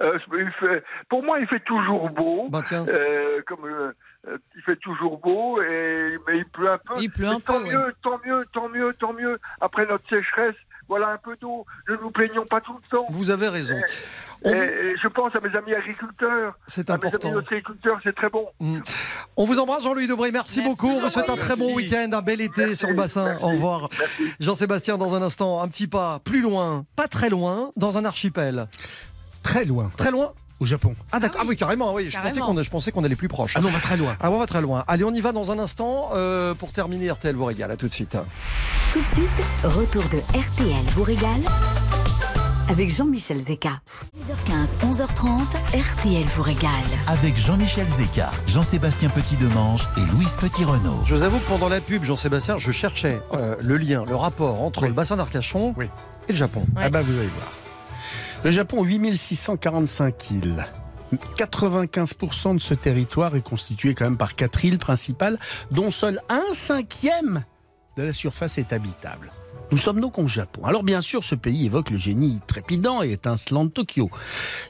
S17: Euh, il fait- pour moi, il fait toujours beau.
S3: Bah, tiens.
S17: Euh, comme euh, euh, il fait toujours beau, et, mais il pleut un peu.
S8: Il pleut un
S17: tant
S8: peu,
S17: mieux, tant mieux, tant mieux, tant mieux. Après notre sécheresse, voilà un peu d'eau. Ne nous plaignons pas tout le temps.
S3: Vous avez raison.
S17: Et, et je pense à mes amis agriculteurs.
S3: C'est
S17: à
S3: important.
S17: Mes amis agriculteurs, c'est très bon.
S3: Mm. On vous embrasse, Jean-Louis Debré. Merci, beaucoup. On vous souhaite un très bon week-end, un bel été sur le bassin. Au revoir. Jean-Sébastien, dans un instant, un petit pas plus loin, pas très loin, dans un archipel.
S5: Très loin.
S3: Très loin
S5: Au Japon.
S3: Ah d'accord, ah oui, carrément, oui, je pensais
S8: Carrément.
S3: qu'on je pensais qu'on allait plus proche.
S5: Ah non, on va très loin.
S3: Ah on va très loin. Allez, on y va dans un instant euh, pour terminer RTL vous régale. À tout de suite.
S4: Tout de suite, retour de RTL vous régale avec Jean-Michel Zeka. 10h15, 11h30, RTL vous régale.
S1: Avec Jean-Michel Zeka, Jean-Sébastien Petit-Demange et Louise Petit-Renault.
S3: Je vous avoue que pendant la pub, Jean-Sébastien, je cherchais euh, le lien, le rapport entre le bassin d'Arcachon et le Japon.
S5: Ah bah vous allez voir. Le Japon, 8645 îles. 95% de ce territoire est constitué quand même par quatre îles principales, dont seul un cinquième de la surface est habitable. Nous sommes donc au Japon. Alors bien sûr, ce pays évoque le génie trépidant et étincelant de Tokyo,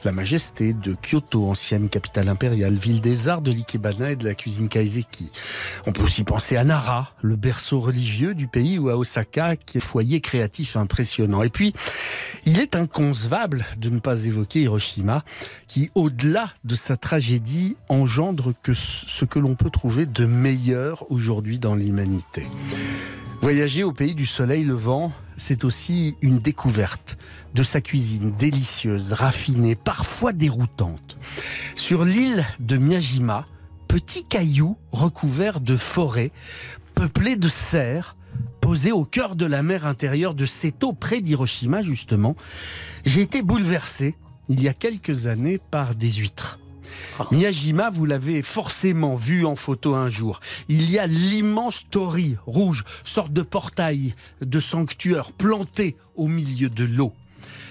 S5: la majesté de Kyoto, ancienne capitale impériale, ville des arts, de l'ikebana et de la cuisine kaiseki. On peut aussi penser à Nara, le berceau religieux du pays, ou à Osaka, qui est foyer créatif impressionnant. Et puis, il est inconcevable de ne pas évoquer Hiroshima, qui, au-delà de sa tragédie, engendre ce que l'on peut trouver de meilleur aujourd'hui dans l'humanité. Voyager au pays du soleil levant, c'est aussi une découverte de sa cuisine délicieuse, raffinée, parfois déroutante. Sur l'île de Miyajima, petit caillou recouvert de forêts, peuplé de cerfs, posé au cœur de la mer intérieure de Seto, près d'Hiroshima justement, j'ai été bouleversé il y a quelques années par des huîtres. Miyajima, vous l'avez forcément vu en photo un jour. Il y a l'immense torii rouge, sorte de portail de sanctuaire planté au milieu de l'eau.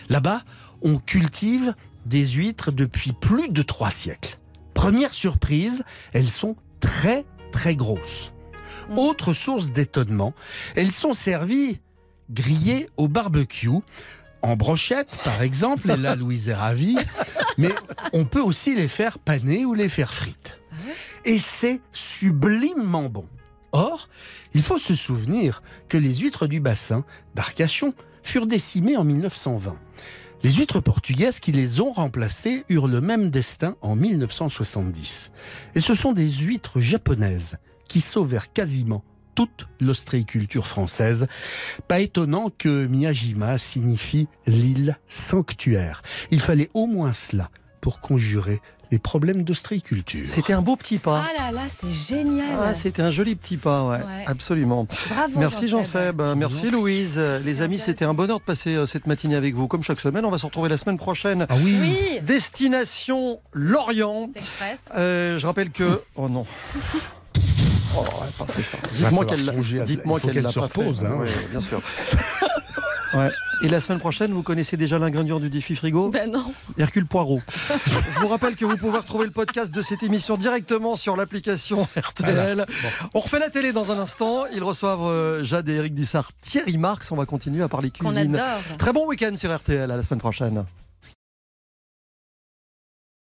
S5: Là-bas, on cultive des huîtres depuis plus de trois siècles. Première surprise, elles sont très très grosses. Autre source d'étonnement, elles sont servies grillées au barbecue, en brochette par exemple, et là Louise est ravie, mais on peut aussi les faire paner ou les faire frites. Et c'est sublimement bon. Or, il faut se souvenir que les huîtres du bassin d'Arcachon furent décimées en 1920. Les huîtres portugaises qui les ont remplacées eurent le même destin en 1970. Et ce sont des huîtres japonaises qui sauvèrent quasiment toute l'ostréiculture française. Pas étonnant que Miyajima signifie l'île sanctuaire. Il fallait au moins cela pour conjurer les problèmes d'ostréiculture.
S3: C'était un beau petit pas.
S8: Ah là là, c'est génial.
S3: Ah, c'était un joli petit pas, ouais,
S8: Ouais.
S3: absolument.
S8: Bravo,
S3: Merci
S8: Jean-Seb.
S3: Jean-Seb, merci Louise. Les amis, c'était un bonheur de passer euh, cette matinée avec vous. Comme chaque semaine, on va se retrouver la semaine prochaine.
S5: Ah oui.
S8: Oui.
S3: Destination Lorient.
S8: Express.
S3: Euh, je rappelle que. Oh non. Oh, elle a pas fait ça. Dites-moi qu'elle
S5: songer à-
S3: dites-moi
S5: il faut
S3: qu'elle
S5: qu'elle
S3: l'a
S5: se
S3: pas
S5: repose, hein.
S3: Bien sûr. Ouais. Et la semaine prochaine, vous connaissez déjà l'ingrédient du défi frigo?
S8: Ben non.
S3: Hercule Poirot. Je vous rappelle que vous pouvez retrouver le podcast de cette émission directement sur l'application RTL. On refait la télé dans un instant. Ils reçoivent euh, Jade et Eric Dussard, Thierry Marx. On va continuer à parler cuisine.
S8: adore.
S3: Très bon week-end sur RTL. À la semaine prochaine.